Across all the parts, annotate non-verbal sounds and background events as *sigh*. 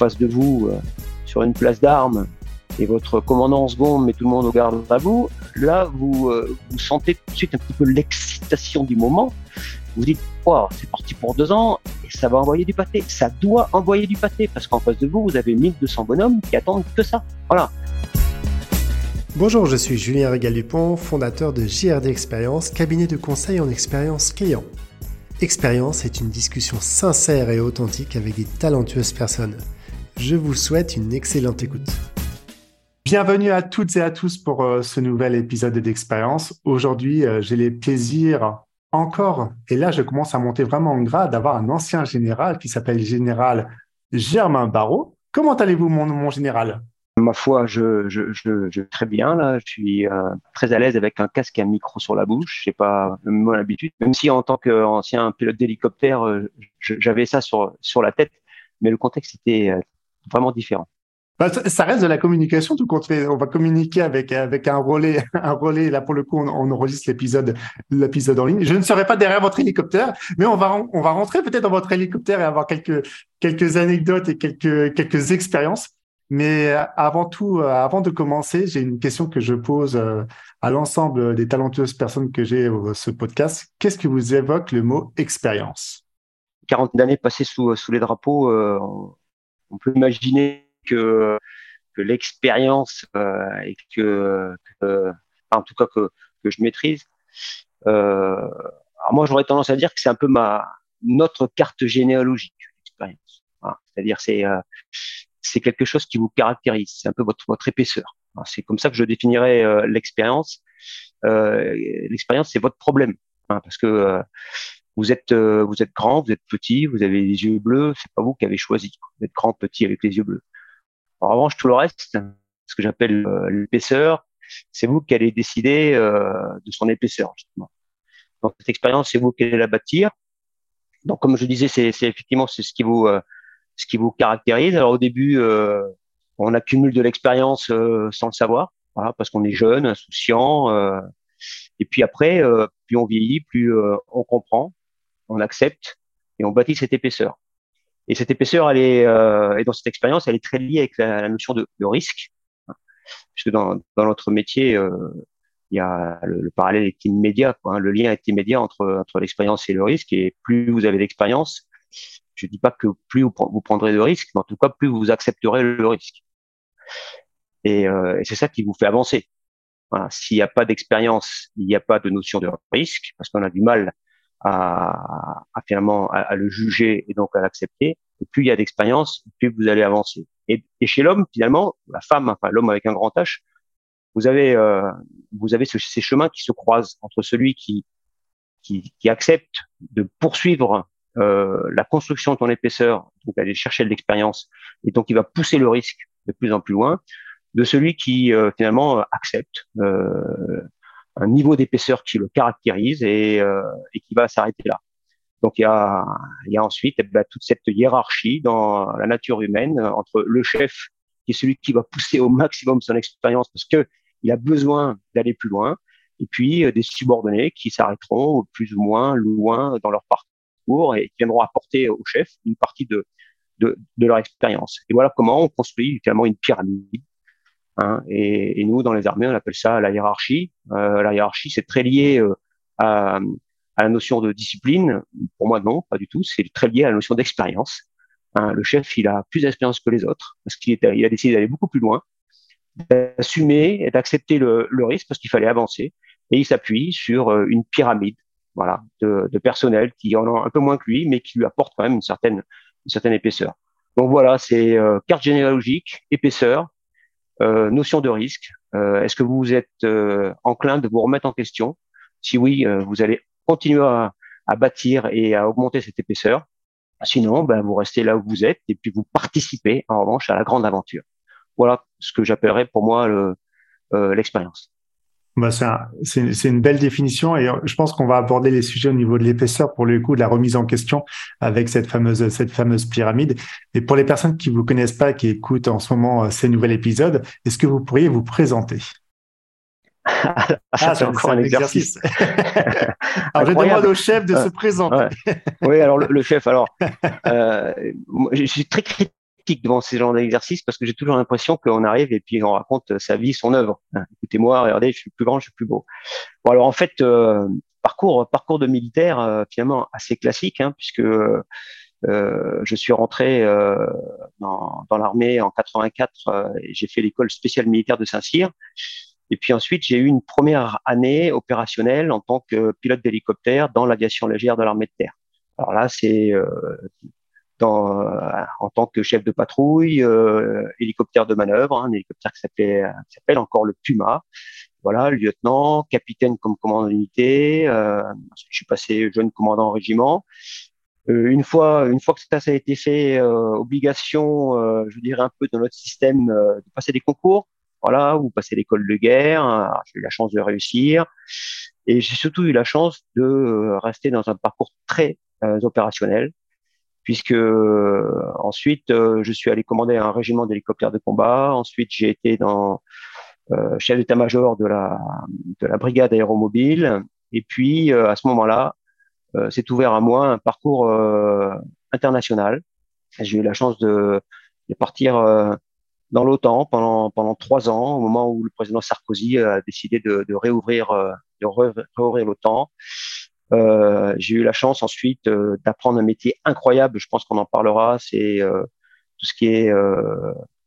face de vous euh, sur une place d'armes et votre commandant en seconde met tout le monde au garde à vous, là, vous, euh, vous sentez tout de suite un petit peu l'excitation du moment. Vous dites, c'est parti pour deux ans et ça va envoyer du pâté. Ça doit envoyer du pâté parce qu'en face de vous, vous avez 1200 bonhommes qui attendent que ça. Voilà. Bonjour, je suis Julien Régal-Dupont, fondateur de JRD Expérience, cabinet de conseil en expérience client. Expérience est une discussion sincère et authentique avec des talentueuses personnes. Je vous souhaite une excellente écoute. Bienvenue à toutes et à tous pour euh, ce nouvel épisode d'Expérience. Aujourd'hui, euh, j'ai le plaisir encore, et là je commence à monter vraiment en grade, d'avoir un ancien général qui s'appelle Général Germain Barrault. Comment allez-vous, mon, général? Ma foi, je, je, je, très bien là. Je suis euh, très à l'aise avec un casque et un micro sur la bouche. J'ai pas mon habitude, même si en tant qu'ancien pilote d'hélicoptère, j'avais ça sur sur la tête, mais le contexte était vraiment différent. Bah, ça reste de la communication, tout compte fait. On va communiquer avec avec un relais, *laughs* un relais. Là, pour le coup, on, enregistre l'épisode l'épisode en ligne. Je ne serai pas derrière votre hélicoptère, mais on va on va rentrer peut-être dans votre hélicoptère et avoir quelques quelques anecdotes et quelques quelques expériences. Mais euh, avant tout, euh, avant de commencer, j'ai une question que je pose euh, à l'ensemble des talentueuses personnes que j'ai ce podcast. Qu'est-ce que vous évoque le mot expérience? 40 années passées sous sous les drapeaux, on peut imaginer que, l'expérience euh, et que, en tout cas que, je maîtrise. Euh, moi, j'aurais tendance à dire que c'est un peu ma notre carte généalogique, l'expérience. C'est-à-dire, c'est euh, c'est quelque chose qui vous caractérise. C'est un peu votre épaisseur. C'est comme ça que je définirais l'expérience. L'expérience, c'est votre problème, hein, parce que vous êtes vous êtes grand, vous êtes petit, vous avez les yeux bleus. C'est pas vous qui avez choisi. Vous êtes grand, petit avec les yeux bleus. En revanche, tout le reste, ce que j'appelle euh, l'épaisseur, c'est vous qui allez décider euh, de son épaisseur, justement. Donc, cette expérience, c'est vous qui allez la bâtir. Donc, comme je disais, c'est effectivement c'est ce qui vous euh, ce qui vous caractérise. Alors, au début, on accumule de l'expérience sans le savoir, voilà, parce qu'on est jeune, insouciant. et puis après, plus on vieillit, plus on comprend, on accepte et on bâtit cette épaisseur. Et cette épaisseur, elle est, euh, dans cette expérience, elle est très liée avec la, notion de, risque, puisque dans, dans notre métier, euh, il y a le, parallèle est immédiat, hein. le lien est immédiat entre, entre l'expérience et le risque. Et plus vous avez d'expérience, je dis pas que plus vous, prendrez de risques, mais en tout cas plus vous accepterez le risque. Et, euh, c'est ça qui vous fait avancer. S'il n'y a pas d'expérience, il n'y a pas de notion de risque, parce qu'on a du mal à, à finalement à, le juger et donc à l'accepter. Et plus il y a d'expérience, plus vous allez avancer. Et, et chez l'homme, finalement, la femme, enfin l'homme avec un grand H, vous avez euh, vous avez ces chemins qui se croisent entre celui qui qui, qui accepte de poursuivre euh, la construction de ton épaisseur, donc aller chercher de l'expérience, et donc il va pousser le risque de plus en plus loin, de celui qui euh, finalement accepte euh, un niveau d'épaisseur qui le caractérise et, euh, et qui va s'arrêter là. Donc il y a, il y a ensuite eh ben, toute cette hiérarchie dans la nature humaine euh, entre le chef qui est celui qui va pousser au maximum son expérience parce que il a besoin d'aller plus loin, et puis euh, des subordonnés qui s'arrêteront plus ou moins loin dans leur parcours et qui viendront apporter au chef une partie de, de, de leur expérience. Et voilà comment on construit finalement une pyramide Hein, et, et, nous, dans les armées, on appelle ça la hiérarchie. Euh, la hiérarchie, c'est très lié euh, à, à, la notion de discipline. Pour moi, non, pas du tout. C'est très lié à la notion d'expérience. Hein, le chef, il a plus d'expérience que les autres parce qu'il il a décidé d'aller beaucoup plus loin, d'assumer et d'accepter le, le, risque parce qu'il fallait avancer. Et il s'appuie sur euh, une pyramide, voilà, de, de, personnel qui en a un peu moins que lui, mais qui lui apporte quand même une certaine, une certaine épaisseur. Donc voilà, c'est euh, carte généalogique, épaisseur, notion de risque. Euh, est-ce que vous êtes euh, enclin de vous remettre en question? Si oui, vous allez continuer à, à, bâtir et à augmenter cette épaisseur. Sinon, ben, vous restez là où vous êtes et puis vous participez en revanche à la grande aventure. Voilà ce que j'appellerais pour moi l'expérience. Bah, c'est une belle définition et je pense qu'on va aborder les sujets au niveau de l'épaisseur pour le coup de la remise en question avec cette fameuse cette fameuse pyramide. Et pour les personnes qui vous connaissent pas, qui écoutent en ce moment euh, ces nouveaux épisodes, est-ce que vous pourriez vous présenter? *laughs* Ah, c'est encore un exercice. *laughs* alors, je demande au chef de se présenter. Oui, alors le, chef, alors, *laughs* euh, je suis très critique devant ces genres d'exercices parce que j'ai toujours l'impression qu'on arrive et puis on raconte sa vie, son œuvre. Hein, écoutez-moi, regardez, je suis plus grand, je suis plus beau. Bon, alors en fait, euh, parcours, parcours de militaire euh, finalement assez classique, hein, puisque euh, je suis rentré dans, l'armée en 84 et j'ai fait l'école spéciale militaire de Saint-Cyr. Et puis ensuite, j'ai eu une première année opérationnelle en tant que pilote d'hélicoptère dans l'aviation légère de l'armée de terre. Alors là, c'est euh, en tant que chef de patrouille, euh, hélicoptère de manœuvre, hein, un hélicoptère qui s'appelle encore le Puma. Voilà, lieutenant, capitaine comme commandant d'unité. Euh, je suis passé jeune commandant en régiment. Euh, une fois, une fois que ça, a été fait, euh, obligation, je dirais un peu dans notre système, de passer des concours. Voilà, ou passer l'école de guerre. J'ai eu la chance de réussir. Et j'ai surtout eu la chance de rester dans un parcours très opérationnel puisque euh, ensuite euh, je suis allé commander un régiment d'hélicoptères de combat. Ensuite, j'ai été dans euh, chef d'état-major de la de la brigade aéromobile. Et puis à ce moment-là, c'est ouvert à moi un parcours international. J'ai eu la chance de, de partir dans l'OTAN pendant pendant trois ans, au moment où le président Sarkozy a décidé de, de réouvrir de réouvrir l'OTAN. Euh, j'ai eu la chance ensuite euh, d'apprendre un métier incroyable. Je pense qu'on en parlera. C'est euh, tout ce qui est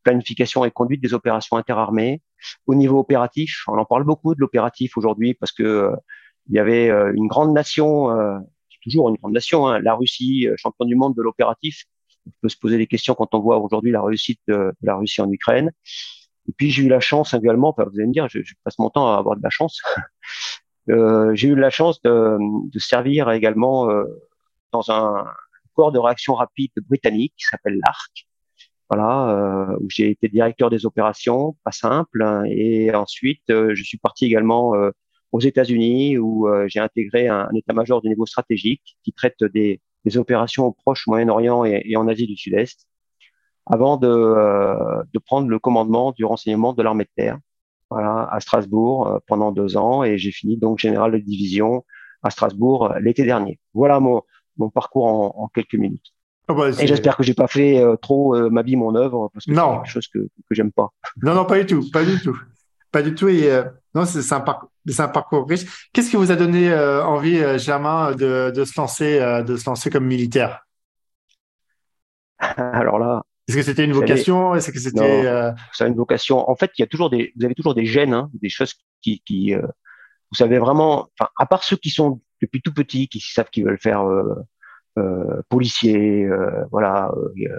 planification et conduite des opérations interarmées. Au niveau opératif, on en parle beaucoup de l'opératif aujourd'hui parce que il y avait une grande nation, toujours une grande nation, hein, la Russie, champion du monde de l'opératif. On peut se poser des questions quand on voit aujourd'hui la réussite de, la Russie en Ukraine. Et puis j'ai eu la chance également, enfin, vous allez me dire, je, passe mon temps à avoir de la chance. Euh, j'ai eu la chance de, de servir également euh, dans un corps de réaction rapide britannique qui s'appelle l'ARC. Voilà, euh, où j'ai été directeur des opérations, pas simple. Hein, et ensuite, je suis parti également aux États-Unis où j'ai intégré un, état-major de niveau stratégique qui traite des, des opérations au Proche, Moyen-Orient et, et, en Asie du Sud-Est, avant de, de prendre le commandement du renseignement de l'armée de terre voilà, à Strasbourg euh, pendant deux ans et j'ai fini donc général de division à Strasbourg euh, l'été dernier. Voilà mon, mon parcours en, en quelques minutes. Oh bah, et j'espère que j'ai pas fait euh, trop ma vie, mon œuvre, parce que c'est quelque chose que, que j'aime pas. Non, non, pas du tout, pas du tout, pas du tout. Et non, c'est un, parcours, un parcours riche. Qu'est-ce qui vous a donné envie, Germain, de, de se lancer, de se lancer comme militaire? *laughs* Alors là, est-ce que c'était une vocation? Est-ce que c'était euh... C'est une vocation. En fait, il y a toujours des, vous avez toujours des gènes, hein, des choses qui, qui euh, vous savez vraiment. Enfin, à part ceux qui sont depuis tout petit, qui savent qu'ils veulent faire euh, euh, policier, euh, voilà, ils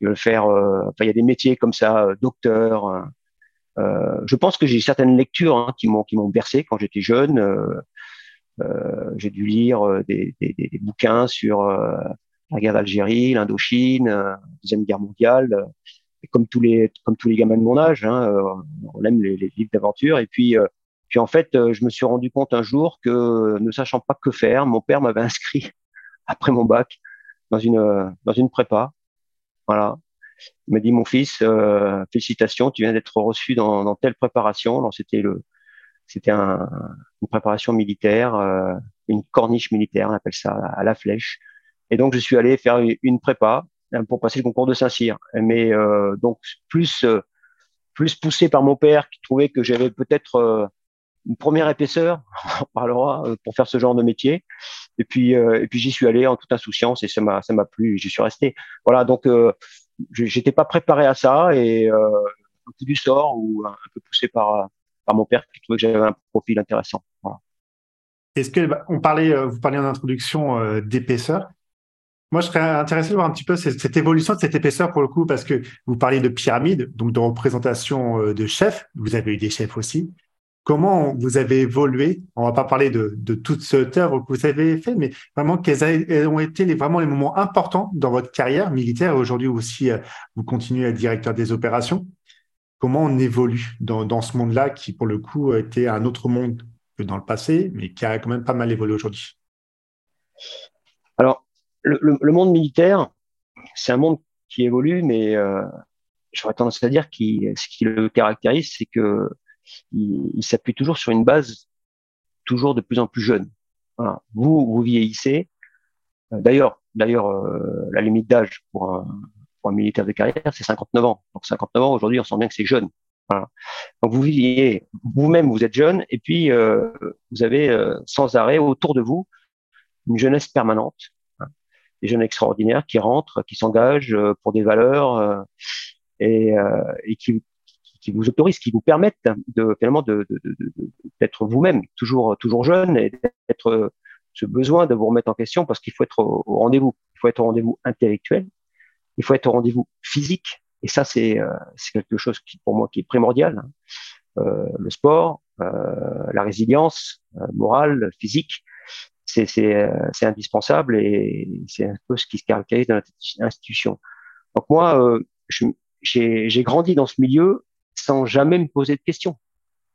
veulent faire. enfin, il y a des métiers comme ça, docteur. Hein. je pense que j'ai certaines lectures hein, qui m'ont qui m'ont bercé quand j'étais jeune. j'ai dû lire des, des, des, bouquins sur la guerre d'Algérie, l'Indochine, la euh, deuxième guerre mondiale. Euh, comme tous les comme tous les gamins de mon âge, hein, euh, on aime les, livres d'aventure. Et puis puis en fait, je me suis rendu compte un jour que ne sachant pas que faire, mon père m'avait inscrit *laughs* après mon bac dans une dans une prépa. Voilà. Il m'a dit mon fils, félicitations, tu viens d'être reçu dans, dans, telle préparation. Alors c'était le c'était un, une préparation militaire, une corniche militaire, on appelle ça à la flèche. Et donc, je suis allé faire une prépa hein, pour passer le concours de Saint-Cyr. Mais euh, donc, plus, euh, plus poussé par mon père qui trouvait que j'avais peut-être euh, une première épaisseur, *laughs* on parlera, pour faire ce genre de métier. Et puis, et puis j'y suis allé en toute insouciance et ça m'a, ça m'a plu. J'y suis resté. Voilà, donc j'étais pas préparé à ça et un coup du sort ou un, peu poussé par, par mon père qui trouvait que j'avais un profil intéressant. Est-ce que bah, on parlait, vous parliez en introduction d'épaisseur. Moi, je serais intéressé de voir un petit peu cette, évolution de cette épaisseur pour le coup, parce que vous parliez de pyramide, donc de représentation euh, de chefs. Vous avez eu des chefs aussi. Comment vous avez évolué? On va pas parler de, toute cette œuvre que vous avez fait, mais vraiment quels ont été les, vraiment les moments importants dans votre carrière militaire? Aujourd'hui aussi, euh, vous continuez à être directeur des opérations. Comment on évolue dans, dans ce monde-là qui, pour le coup, était un autre monde que dans le passé, mais qui a quand même pas mal évolué aujourd'hui? Alors, le, monde militaire, c'est un monde qui évolue, mais euh, j'aurais tendance à dire que ce qui le caractérise, c'est que il, s'appuie toujours sur une base toujours de plus en plus jeune. Voilà. Vous, vous vieillissez. Euh, d'ailleurs, d'ailleurs, euh, la limite d'âge pour un, pour un militaire de carrière, c'est 59 ans. Donc 59 ans aujourd'hui, on sent bien que c'est jeune. Voilà. Donc vous viviez vous-même, vous êtes jeune, et puis euh, vous avez euh, sans arrêt autour de vous une jeunesse permanente, des jeunes extraordinaires qui rentrent, qui s'engagent euh, pour des valeurs et, et qui, qui vous autorisent, qui vous permettent finalement d'être vous-même, toujours toujours jeune et d'être ce besoin de vous remettre en question parce qu'il faut être au, rendez-vous. Il faut être au rendez-vous intellectuel, il faut être au rendez-vous physique. Et ça, c'est euh, quelque chose qui, pour moi, qui est primordial. Hein. Euh, le sport, euh, la résilience euh, morale, physique, c'est euh, indispensable et c'est un peu ce qui se caractérise dans notre institution. Donc moi, j'ai grandi dans ce milieu sans jamais me poser de questions.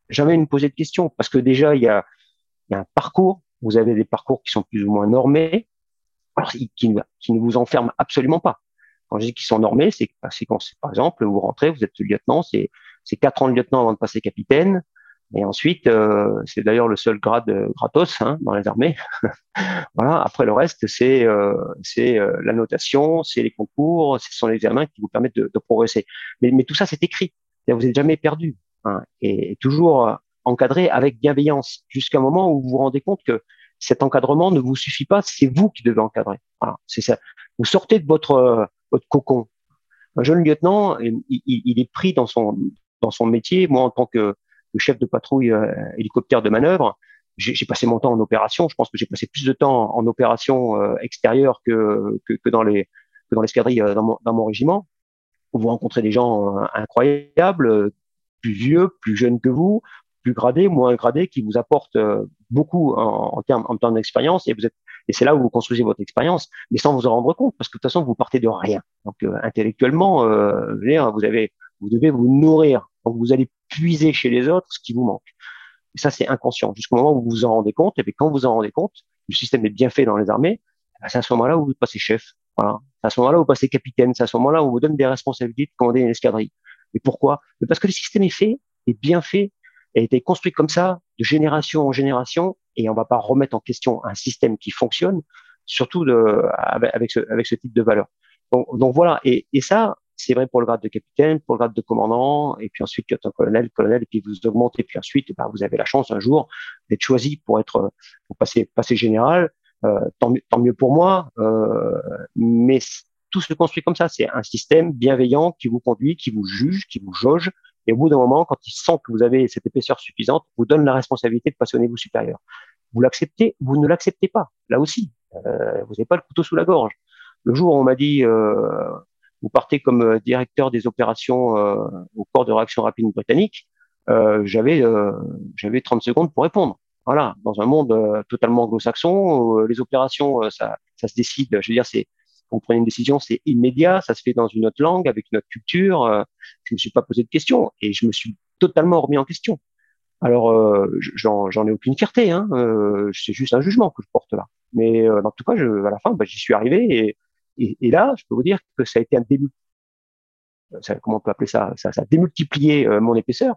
Jamais me poser de questions parce que déjà, il y a, y a un parcours vous avez des parcours qui sont plus ou moins normés, qui, qui, ne vous enferment absolument pas. Quand je dis qu'ils sont normés, c'est quand, par exemple, vous rentrez, vous êtes lieutenant, c'est c'est quatre ans de lieutenant avant de passer capitaine, et ensuite, euh, c'est d'ailleurs le seul grade euh, gratos hein, dans les armées. *laughs* voilà. Après le reste, c'est euh, c'est euh, la notation, c'est les concours, ce sont les examens qui vous permettent de, de progresser. Mais, mais tout ça, c'est écrit. Vous n'êtes jamais perdu. Hein, et toujours encadré avec bienveillance, jusqu'à un moment où vous vous rendez compte que cet encadrement ne vous suffit pas, c'est vous qui devez encadrer. Voilà, c'est ça. Vous sortez de votre euh, votre cocon. Un jeune lieutenant, il, il, est pris dans son dans son métier. Moi, en tant que, chef de patrouille euh, hélicoptère de manœuvre, j'ai passé mon temps en opération. Je pense que j'ai passé plus de temps en opération euh, extérieure que, que, dans les que dans l'escadrille euh, dans, mon, dans mon régiment. Vous rencontrez des gens incroyables, plus vieux, plus jeunes que vous, plus gradés, moins gradés, qui vous apportent beaucoup en, termes en termes d'expérience, et vous êtes et c'est là où vous construisez votre expérience, mais sans vous en rendre compte, parce que de toute façon vous partez de rien. Donc intellectuellement, euh, vous avez, vous devez vous nourrir. Donc vous allez puiser chez les autres ce qui vous manque. Et ça c'est inconscient. Jusqu'au moment où vous vous en rendez compte, et puis quand vous vous en rendez compte, le système est bien fait dans les armées. Ben, c'est à ce moment-là où vous passez chef. C'est à ce moment-là où vous passez capitaine. C'est à ce moment-là où on vous donne des responsabilités de commander une escadrille. Et pourquoi? Parce que le système est fait, est bien fait, a été construit comme ça, de génération en génération, et on va pas remettre en question un système qui fonctionne, surtout avec, ce, type de valeur. Donc, voilà, et ça, c'est vrai pour le grade de capitaine, pour le grade de commandant, et puis ensuite lieutenant-colonel, colonel, et puis vous augmentez, puis ensuite, bah, vous avez la chance un jour d'être choisi pour être, pour passer, passer général. Euh, tant, tant, mieux pour moi, euh, mais tout se construit comme ça. C'est un système bienveillant qui vous conduit, qui vous juge, qui vous jauge, et au bout d'un moment, quand il sent que vous avez cette épaisseur suffisante, vous donne la responsabilité de passer au niveau supérieur. Vous l'acceptez, vous ne l'acceptez pas. Là aussi, euh, vous n'avez pas le couteau sous la gorge. Le jour où on m'a dit, euh, vous partez comme euh, directeur des opérations euh, au corps de réaction rapide britannique, euh, j'avais j'avais 30 secondes pour répondre. Voilà, dans un monde totalement anglo-saxon, les opérations, ça, ça se décide. Je veux dire, c'est vous prenez une décision, c'est immédiat, ça se fait dans une autre langue, avec une autre culture. Je me suis pas posé de questions et je me suis totalement remis en question. Alors, euh, j'en ai aucune fierté, hein, c'est juste un jugement que je porte là. Mais en tout cas, à la fin, bah, j'y suis arrivé et, et, là, je peux vous dire que ça a été un début. Ça, comment on peut appeler ça Ça, a démultiplié euh, mon épaisseur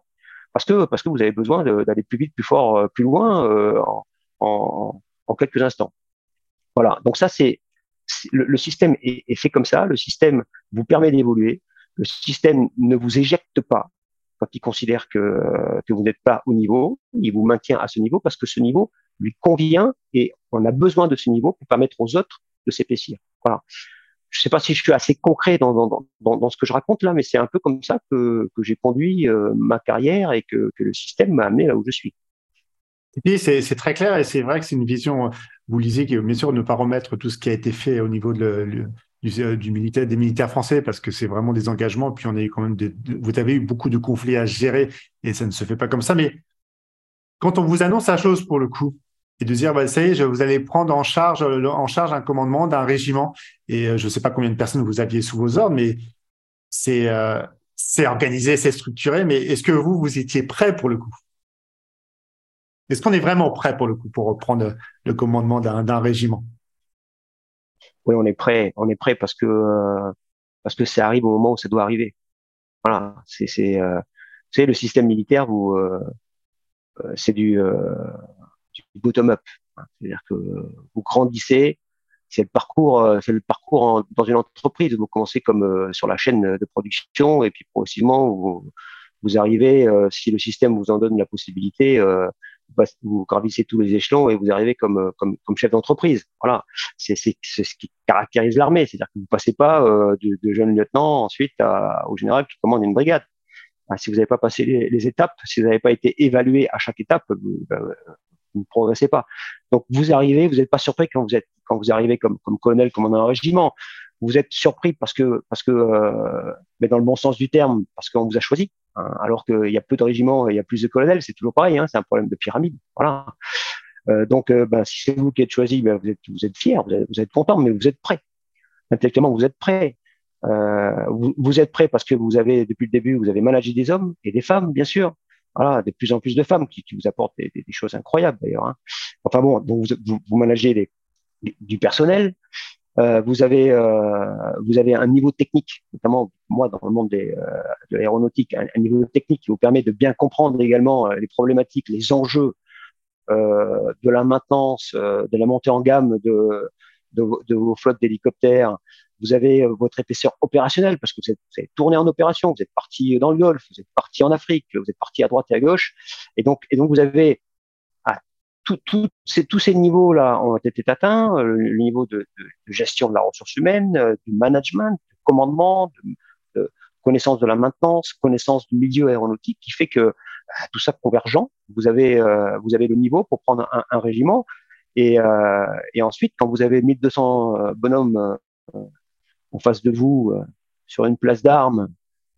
parce que parce que vous avez besoin d'aller plus vite, plus fort, plus loin en, en, en quelques instants. Voilà. Donc ça, c'est le, système est, fait comme ça, le système vous permet d'évoluer, le système ne vous éjecte pas quand il considère que, que vous n'êtes pas au niveau, il vous maintient à ce niveau parce que ce niveau lui convient et on a besoin de ce niveau pour permettre aux autres de s'épaissir. Voilà. Je ne sais pas si je suis assez concret dans, ce que je raconte là, mais c'est un peu comme ça que, j'ai conduit euh, ma carrière et que, le système m'a amené là où je suis. Et puis, c'est très clair et c'est vrai que c'est une vision, vous lisez, bien sûr, ne pas remettre tout ce qui a été fait au niveau du, du, militaire, des militaires français, parce que c'est vraiment des engagements. Puis on a eu quand même des, vous avez eu beaucoup de conflits à gérer et ça ne se fait pas comme ça. Mais quand on vous annonce la chose pour le coup, et de dire, bah, ça y est, vous allez prendre en charge, en charge un commandement d'un régiment, et euh, je ne sais pas combien de personnes vous aviez sous vos ordres, mais c'est euh, organisé, c'est structuré. Mais est-ce que vous, vous étiez prêt pour le coup? Est-ce qu'on est vraiment prêt pour le coup pour reprendre le commandement d'un régiment? Oui, on est prêt. On est prêt parce que euh, parce que ça arrive au moment où ça doit arriver. Voilà, c'est euh, le système militaire. Euh, c'est du, du bottom up. C'est-à-dire que vous grandissez c'est le parcours, c'est le parcours dans une entreprise. Vous commencez comme sur la chaîne de production et puis progressivement vous, arrivez, si le système vous en donne la possibilité, vous gravissez tous les échelons et vous arrivez comme comme, chef d'entreprise. Voilà, c'est ce qui caractérise l'armée, c'est-à-dire que vous passez pas euh, de, jeune lieutenant ensuite au général qui commande une brigade. si vous n'avez pas passé les, étapes, si vous n'avez pas été évalué à chaque étape, ben, vous ne progressez pas. Donc vous arrivez, vous n'êtes pas surpris quand vous êtes quand vous arrivez comme comme colonel, commandant un régiment. Vous êtes surpris parce que parce que euh, mais dans le bon sens du terme, parce qu'on vous a choisi. Hein, alors qu'il y a peu de régiments, il y a plus de colonels, c'est toujours pareil. Hein, c'est un problème de pyramide. Voilà. Euh, donc, euh, ben, si c'est vous qui êtes choisi, ben, vous êtes vous êtes fier, vous êtes, vous content, mais vous êtes prêt. Intellectuellement, vous êtes prêt. Vous, vous, êtes prêt parce que vous avez depuis le début, vous avez managé des hommes et des femmes, bien sûr voilà, de plus en plus de femmes qui, vous apportent des, choses incroyables d'ailleurs. Hein. Enfin bon, vous, managez du personnel, euh, vous avez euh, vous avez un niveau technique, notamment moi dans le monde euh, de l'aéronautique, un, niveau technique qui vous permet de bien comprendre également les problématiques, les enjeux de la maintenance, de la montée en gamme de vos flottes d'hélicoptères, vous avez euh, votre épaisseur opérationnelle parce que vous êtes, vous êtes, tourné en opération, vous êtes parti dans le Golfe, vous êtes parti en Afrique, vous êtes parti à droite et à gauche, et donc et donc vous avez ah, tout, tout, ces, tous ces niveaux-là ont été atteints, euh, le, niveau de, de, de, gestion de la ressource humaine, euh, du management, du commandement, de, connaissance de la maintenance, connaissance du milieu aéronautique, qui fait que tout ça convergent. Vous avez euh, vous avez le niveau pour prendre un, un régiment. Et, euh, et, ensuite, quand vous avez 1200 bonhommes en face de vous euh, sur une place d'armes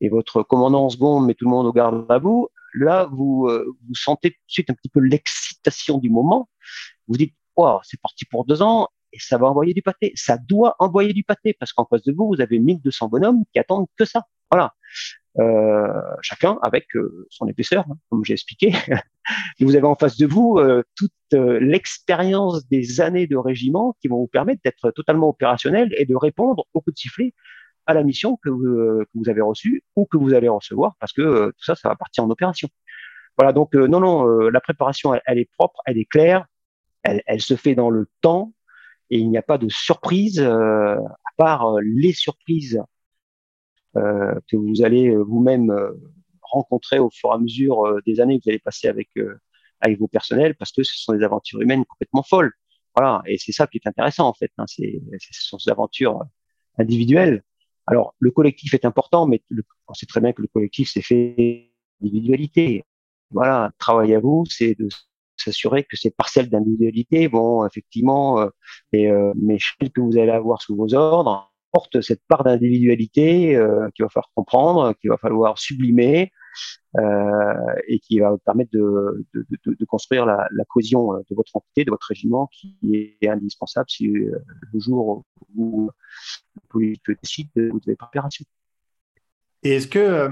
et votre commandant en seconde met tout le monde au garde à vous, là, vous, euh, vous sentez tout de suite un petit peu l'excitation du moment. Vous dites, wow, c'est parti pour deux ans et ça va envoyer du pâté. Ça doit envoyer du pâté parce qu'en face de vous, vous avez 1200 bonhommes qui attendent que ça. Voilà. Euh, chacun avec euh, son épaisseur, hein, comme j'ai expliqué. *laughs* vous avez en face de vous euh, toute l'expérience des années de régiment qui vont vous permettre d'être totalement opérationnel et de répondre au coup de sifflet à la mission que vous, que vous avez reçue ou que vous allez recevoir, parce que tout ça, ça va partir en opération. Voilà, donc non, non, la préparation, elle, est propre, elle est claire, elle, elle, se fait dans le temps, et il n'y a pas de surprise, à part les surprises euh, que vous allez euh, vous-même euh, rencontrer au fur et à mesure des années que vous allez passer avec avec vos personnels, parce que ce sont des aventures humaines complètement folles. Voilà, et c'est ça qui est intéressant en fait. Hein, c'est, ce sont des aventures individuelles. Alors, le collectif est important, mais on sait très bien que le collectif c'est fait d'individualité. Voilà, travail à vous, c'est de s'assurer que ces parcelles d'individualité vont effectivement, euh, et, euh, que vous allez avoir sous vos ordres porte cette part d'individualité euh, qu'il va falloir comprendre, qu'il va falloir sublimer euh, et qui va vous permettre de, construire la, cohésion euh, de votre entité, de votre régiment, qui est indispensable si euh, le jour où le politique décide de vous devez préparation. Et est-ce que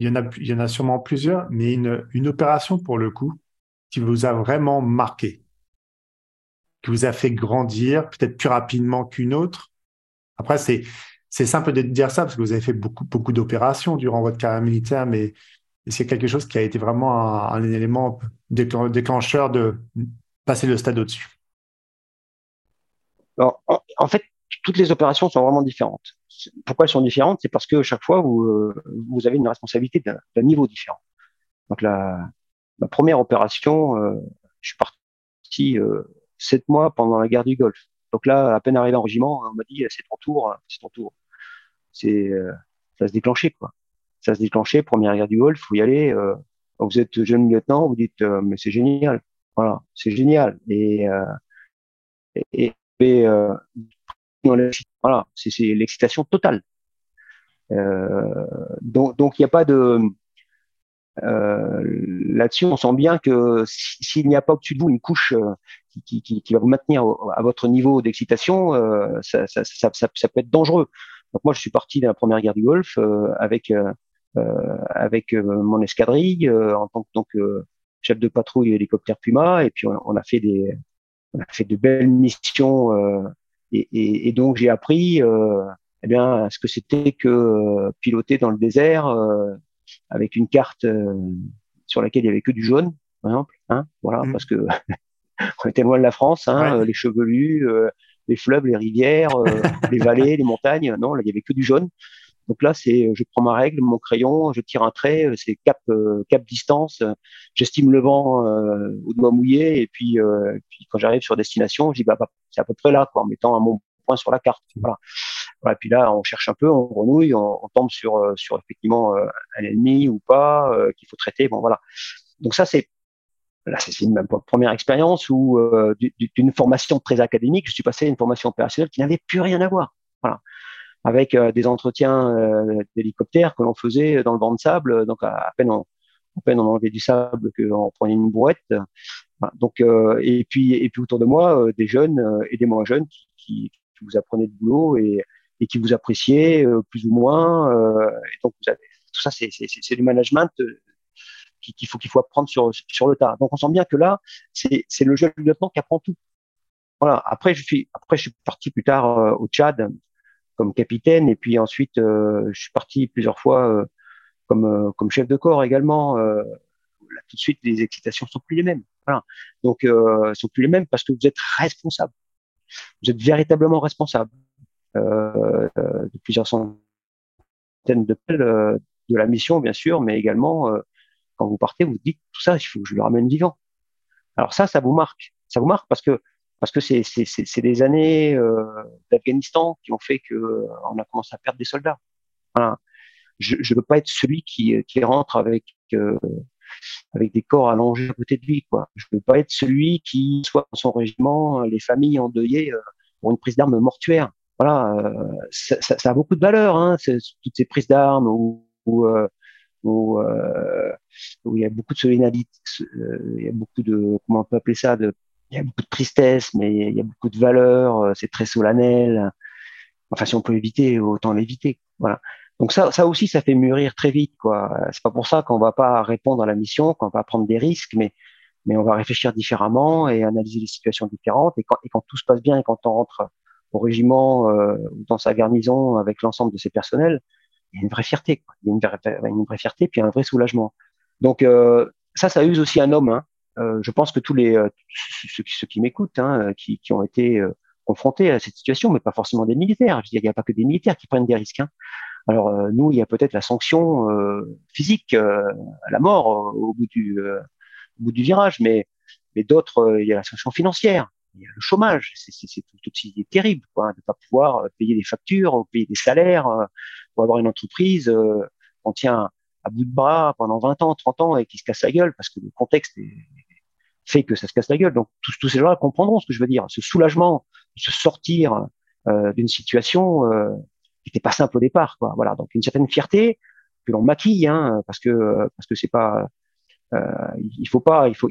il y en a, sûrement plusieurs, mais une opération pour le coup qui vous a vraiment marqué, qui vous a fait grandir, peut-être plus rapidement qu'une autre, après, c'est, c'est simple de dire ça parce que vous avez fait beaucoup, beaucoup d'opérations durant votre carrière militaire, mais c'est quelque chose qui a été vraiment un, élément déclencheur de passer le stade au-dessus. en, fait, toutes les opérations sont vraiment différentes. Pourquoi elles sont différentes? C'est parce que chaque fois, vous, euh, vous avez une responsabilité d'un niveau différent. Donc, la, première opération, euh, je suis parti euh, sept mois pendant la guerre du Golfe. Donc là, à peine arrivé en régiment, on m'a dit c'est ton tour, c'est ton tour. Euh, ça se déclenchait quoi. Ça se déclenchait. Première guerre du Golfe, faut y aller. Euh, vous êtes jeune lieutenant, vous dites euh, mais c'est génial. Voilà, c'est génial. Et voilà, c'est l'excitation totale. donc il n'y a pas de là-dessus, on sent bien que s'il n'y a pas au-dessus de vous une couche qui, qui, qui, va vous maintenir à votre niveau d'excitation, euh, ça, ça, ça, ça, peut être dangereux. Donc moi, je suis parti de la première guerre du Golfe avec avec mon escadrille en tant que donc, chef de patrouille hélicoptère Puma, et puis on, on, a fait des on a fait de belles missions et, et, et, donc j'ai appris eh bien ce que c'était que piloter dans le désert avec une carte euh, sur laquelle il y avait que du jaune, par exemple. Hein, voilà, mm. parce que *laughs* *laughs* on était loin de la France, hein, les chevelus, euh, les fleuves, les rivières, *laughs* les vallées, les montagnes. Non, là, il y avait que du jaune. Donc là, c'est je prends ma règle, mon crayon, je tire un trait, c'est cap cap distance, j'estime le vent au doigt mouillé et puis, puis quand j'arrive sur destination, je dis bah, bah, c'est à peu près là quoi, en mettant un mon point sur la carte. Voilà. voilà. Puis là, on cherche un peu, on renouille, on, on tombe sur sur effectivement un ennemi ou pas qu'il faut traiter. Bon voilà. Donc ça c'est c'est une première expérience où euh, d'une formation très académique, je suis passé à une formation opérationnelle qui n'avait plus rien à voir. Voilà. Avec euh, des entretiens euh, d'hélicoptères que l'on faisait dans le vent de sable, donc à, peine on, à peine enlevait du sable qu'on prenait une brouette. Donc et puis et puis autour de moi des jeunes et des moins jeunes qui, vous apprenaient le boulot et, qui vous appréciaient plus ou moins. donc tout ça, c'est du management qu'il faut qu'il faut apprendre sur sur le tas. Donc on sent bien que là, c'est c'est le jeune lieutenant qui apprend tout. Voilà. Après je suis après je suis parti plus tard euh, au Tchad comme capitaine et puis ensuite euh, je suis parti plusieurs fois euh, comme comme chef de corps également. là tout de suite les excitations sont plus les mêmes. Voilà. Donc sont plus les mêmes parce que vous êtes responsable. Vous êtes véritablement responsable de plusieurs centaines de de la mission bien sûr, mais également quand vous partez, vous dites tout ça, il faut que je le ramène vivant. Alors ça, ça vous marque. Ça vous marque parce que parce que c'est c'est des années euh, d'Afghanistan qui ont fait que euh, on a commencé à perdre des soldats. Je ne veux pas être celui qui qui rentre avec euh, avec des corps allongés à côté de lui. Quoi. Je veux pas être celui qui soit dans son régiment les familles endeuillées euh, pour une prise d'armes mortuaire. Voilà, ça, a beaucoup de valeur, hein, toutes ces prises d'armes ou où, euh, où il y a beaucoup de solidarité, euh, il y a beaucoup de, comment on peut appeler ça, de, il y a beaucoup de tristesse, mais il y a beaucoup de valeur, euh, c'est très solennel. Enfin, si on peut éviter, autant l'éviter. Voilà. Donc ça, ça aussi, ça fait mûrir très vite, quoi. C'est pas pour ça qu'on va pas répondre à la mission, qu'on va prendre des risques, mais mais on va réfléchir différemment et analyser les situations différentes. Et quand, et quand tout se passe bien et quand on rentre au régiment euh, dans sa garnison avec l'ensemble de ses personnels, il y a une vraie fierté. Il y a une vraie, une vraie fierté, puis un vrai soulagement. Donc euh, ça, ça use aussi un homme. Hein. Euh, je pense que tous les euh, ceux, qui m'écoutent, hein, qui, qui, ont été confrontés à cette situation, mais pas forcément des militaires. Je veux dire, il n'y a pas que des militaires qui prennent des risques. Hein. Alors nous, il y a peut-être la sanction physique, à la mort au bout du au bout du virage, mais mais d'autres, il y a la sanction financière il y a le chômage, c'est tout aussi terrible, quoi, de pas pouvoir payer des factures, payer des salaires, pour avoir une entreprise euh, qu'on tient à bout de bras pendant 20 ans, 30 ans et qui se casse la gueule parce que le contexte fait que ça se casse la gueule. Donc tous, ces gens-là comprendront ce que je veux dire. Ce soulagement de se sortir euh, d'une situation euh, qui n'était pas simple au départ. Voilà, donc une certaine fierté que l'on maquille, hein, parce que parce que c'est pas, euh, il faut pas, il faut,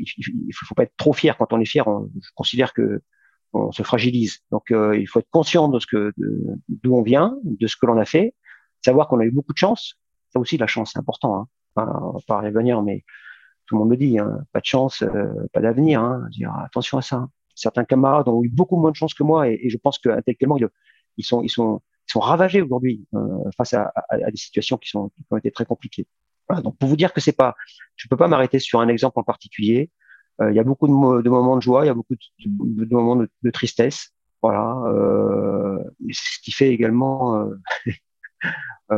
faut, pas être trop fier. Quand on est fier, on, je considère que on se fragilise. Donc euh, il faut être conscient de ce que d'où on vient, de ce que l'on a fait, savoir qu'on a eu beaucoup de chance. Ça aussi, la chance, c'est important. Hein. Enfin, on va pas revenir, mais tout le monde le dit, hein. pas de chance, euh, pas d'avenir. Hein. Dire attention à ça. Hein. Certains camarades ont eu beaucoup moins de chance que moi, et, je pense qu'intellectuellement, ils, ils sont, ils sont, ils sont ravagés aujourd'hui euh, face à, à, à, des situations qui, sont, qui ont été très compliquées. Voilà, donc pour vous dire que c'est pas, je peux pas m'arrêter sur un exemple en particulier. Euh, il y a beaucoup de, de, moments de joie, il y a beaucoup de, de moments de, tristesse. Voilà, euh, ce qui fait également Euh, *laughs*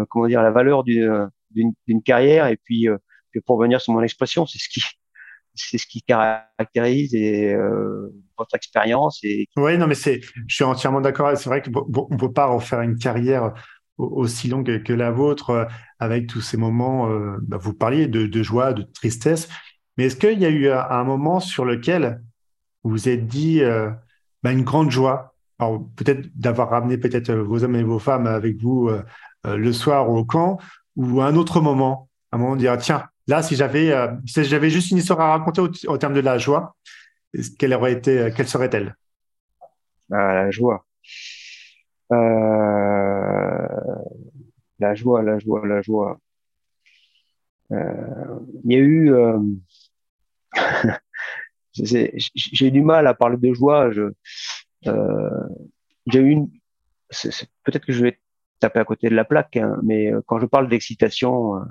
comment dire la valeur d'une carrière et puis euh, pour revenir sur mon expression c'est ce qui *laughs* c'est ce qui caractérise euh, votre expérience. Et... Oui, non, mais c'est, je suis entièrement d'accord. C'est vrai qu'on ne peut pas refaire une carrière aussi longue que la vôtre avec tous ces moments. bah, vous parliez de, joie, de tristesse, mais est-ce qu'il y a eu un moment sur lequel vous vous êtes dit bah, une grande joie? Peut-être d'avoir ramené peut-être vos hommes et vos femmes avec vous euh, le soir au camp ou à un autre moment, un moment de dire tiens, là si j'avais euh, si j'avais juste une histoire à raconter au, terme de la joie, quelle aurait été, euh, quelle serait-elle? Ah, La joie. la joie, la joie, la joie. Il y a eu, *laughs* j'ai du mal à parler de joie. J'ai eu une, peut-être que je vais taper à côté de la plaque, hein, mais euh, quand je parle d'excitation, euh,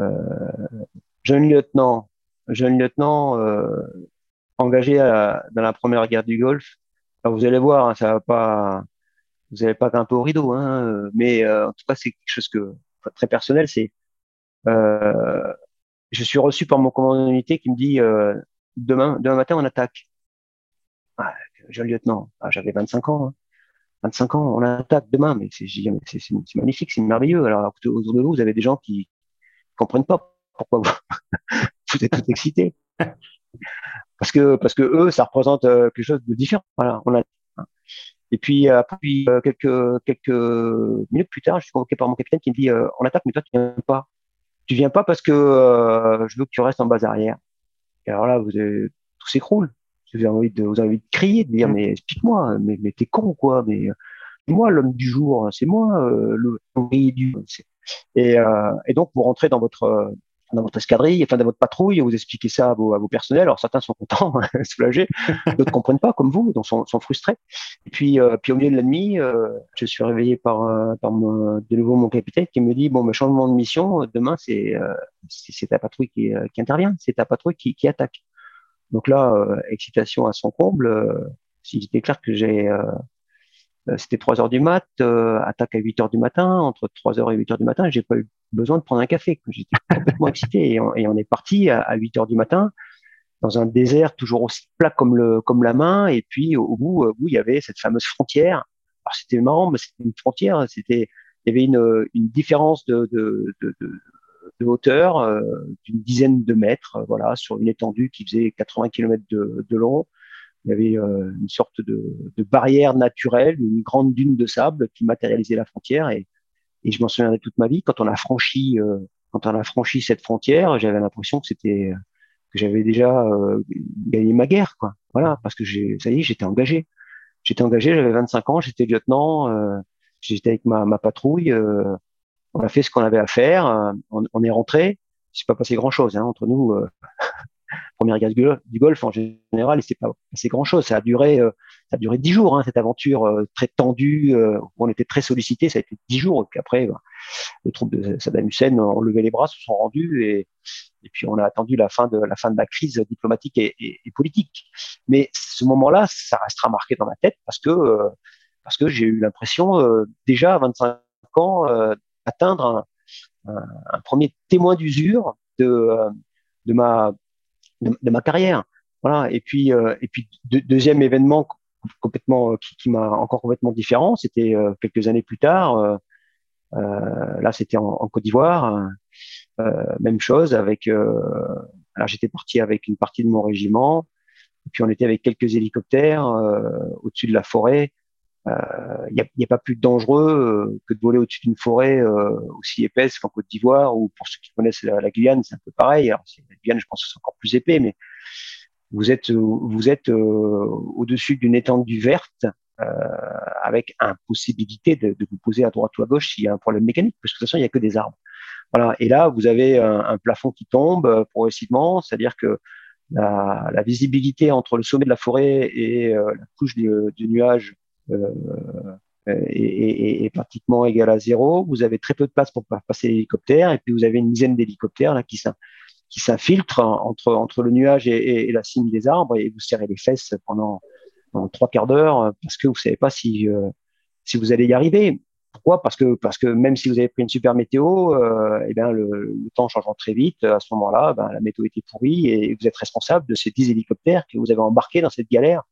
euh, jeune lieutenant, jeune lieutenant engagé dans la première guerre du Golfe, Alors vous allez voir, hein, ça va pas, vous n'allez pas grimper au rideau, hein, mais en tout cas c'est quelque chose que très personnel. C'est, je suis reçu par mon commandant d'unité qui me dit demain, demain matin on attaque. Ah, jeune lieutenant, ah, j'avais 25 ans. 25 ans, on attaque demain, mais c'est magnifique, c'est merveilleux. Alors autour de vous, vous avez des gens qui comprennent pas pourquoi *laughs* vous, êtes tout excités. Parce que parce que eux, ça représente euh, quelque chose de différent. Voilà, on a. Et puis après euh, quelques quelques minutes plus tard, je suis convoqué par mon capitaine qui me dit euh, on attaque, mais toi tu viens pas. Tu viens pas parce que je veux que tu restes en base arrière. Et alors là, vous avez, tout s'écroule vous avez envie de, vous avez envie de crier, de dire mm. mais explique-moi, mais, mais t'es con quoi, mais moi l'homme du jour, c'est moi euh, le du. Et, euh, et donc vous rentrez dans votre dans votre escadrille, enfin dans votre patrouille, et vous expliquez ça à vos, à vos personnels. Alors certains sont contents, *laughs* soulagés, *laughs* d'autres comprennent pas, comme vous, donc sont, sont frustrés. Et puis, euh, puis au milieu de la nuit, euh, je suis réveillé par, euh, par de nouveau mon capitaine qui me dit bon, mais changement de mission, demain c'est c'est ta patrouille qui, qui intervient, c'est ta patrouille qui, qui attaque. Donc là, euh, excitation à son comble. Euh, était clair que j'ai euh, c'était 3 heures du mat, attaque à 8 heures du matin, entre 3 heures et 8 heures du matin, j'ai pas eu besoin de prendre un café. J'étais *laughs* complètement excité et on, est parti à, 8 heures du matin dans un désert toujours aussi plat comme le comme la main et puis au bout, où il y avait cette fameuse frontière. Alors c'était marrant, mais c'était une frontière, c'était il y avait une, une différence de, de, de, de de hauteur euh, d'une dizaine de mètres, euh, voilà, sur une étendue qui faisait 80 km de, de long. Il y avait euh, une sorte de, barrière naturelle, une grande dune de sable qui matérialisait la frontière. Et, je m'en souviendrai toute ma vie. Quand on a franchi, quand on a franchi cette frontière, j'avais l'impression que c'était que j'avais déjà gagné ma guerre, quoi. Voilà, parce que j'ai, ça y est, j'étais engagé. J'étais engagé, j'avais 25 ans, j'étais lieutenant, j'étais avec ma patrouille on a fait ce qu'on avait à faire, euh, on, on est rentré. C'est pas passé grand chose hein, entre nous. Euh, *laughs* première guerre du Golfe en général, il s'est pas passé grand chose. Ça a duré, euh, ça a duré dix jours hein, cette aventure euh, très tendue. où on était très sollicité. Ça a été dix jours. Et puis après, bah, les troupes de Saddam Hussein ont levé les bras, se sont rendus et, et puis on a attendu la fin de la fin de la crise diplomatique et, et, politique. Mais ce moment-là, ça restera marqué dans ma tête parce que parce que j'ai eu l'impression déjà à 25 ans atteindre un, premier témoin d'usure de, euh, de, ma, carrière. Voilà. Et puis, euh, deuxième événement complètement qui, qui m'a encore complètement différent, c'était euh, quelques années plus tard. Euh, là, c'était en, Côte d'Ivoire. même chose avec. alors, j'étais parti avec une partie de mon régiment. Puis, on était avec quelques hélicoptères au-dessus de la forêt il euh, n'y a, a, pas plus dangereux euh, que de voler au-dessus d'une forêt euh, aussi épaisse qu'en Côte d'Ivoire ou pour ceux qui connaissent la, Guyane, c'est un peu pareil. Alors, la Guyane, je pense c'est encore plus épais, mais vous êtes vous êtes au-dessus d'une étendue verte avec impossibilité de, de, vous poser à droite ou à gauche s'il y a un problème mécanique, parce que de toute façon il n'y a que des arbres. Voilà. Et là, vous avez un, un plafond qui tombe progressivement, c'est-à-dire que la, la, visibilité entre le sommet de la forêt et la couche du, du nuage euh, est, est, pratiquement égal à zéro. Vous avez très peu de place pour passer l'hélicoptère, et puis vous avez une dizaine d'hélicoptères là qui qui s'infiltrent entre le nuage et, la cime des arbres, et vous serrez les fesses pendant, trois quarts d'heure parce que vous savez pas si euh, vous allez y arriver. Pourquoi? Parce que même si vous avez pris une super météo, euh, eh bien le, le, temps changeant très vite, à ce moment-là, ben, la météo était pourrie et vous êtes responsable de ces dix hélicoptères que vous avez embarqués dans cette galère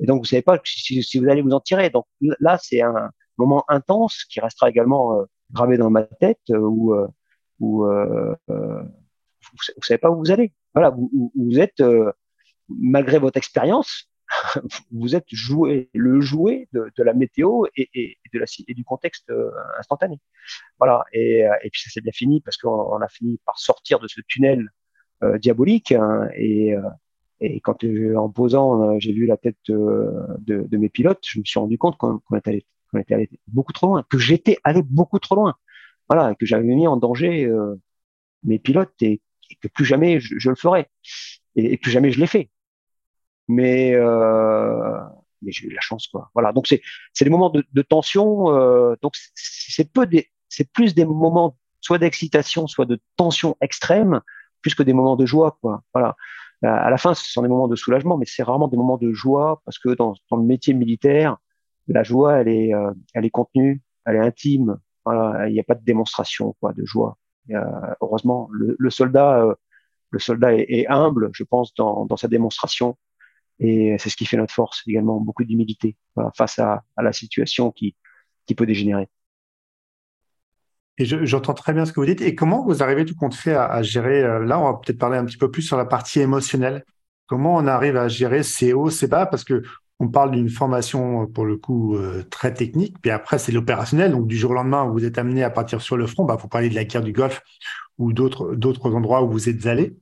et donc, vous savez pas si, vous allez vous en tirer. Donc là, c'est un moment intense qui restera également euh, gravé dans ma tête euh, où, euh, où euh, vous, vous savez pas où vous allez. Voilà, vous, êtes, malgré votre expérience, *laughs* vous êtes joué, le jouet de, la météo et, du contexte instantané. Voilà, et, et puis ça s'est bien fini parce qu'on a fini par sortir de ce tunnel diabolique hein, et, et quand euh, en posant, euh, j'ai vu la tête de, de, mes pilotes, je me suis rendu compte qu'on était, allé, était allé beaucoup trop loin, que j'étais allé beaucoup trop loin. Voilà, que j'avais mis en danger euh, mes pilotes et, que plus jamais je, le ferais. Et, plus jamais je l'ai fait. Mais, euh, mais j'ai eu la chance, quoi. Voilà. Donc c'est c'est des moments de, de tension. Euh, donc c'est peu des, c'est plus des moments soit d'excitation, soit de tension extrême, plus que des moments de joie, quoi. Voilà. À la fin, ce sont des moments de soulagement, mais c'est rarement des moments de joie parce que dans, le métier militaire, la joie, elle est, elle est contenue, elle est intime. Il n'y a pas de démonstration quoi, de joie. heureusement, le, soldat, le soldat est, humble, je pense, dans, sa démonstration. Et c'est ce qui fait notre force également, beaucoup d'humilité face à, la situation qui peut dégénérer. Et j'entends très bien ce que vous dites. Et comment vous arrivez tout compte fait à, gérer euh, Là, on va peut-être parler un petit peu plus sur la partie émotionnelle. Comment on arrive à gérer ces hauts, ces bas? Parce que on parle d'une formation pour le coup euh, très technique, puis après c'est l'opérationnel. Donc du jour au lendemain, vous êtes amené à partir sur le front. Bah, faut parler de la guerre du Golfe ou d'autres endroits où vous êtes allé.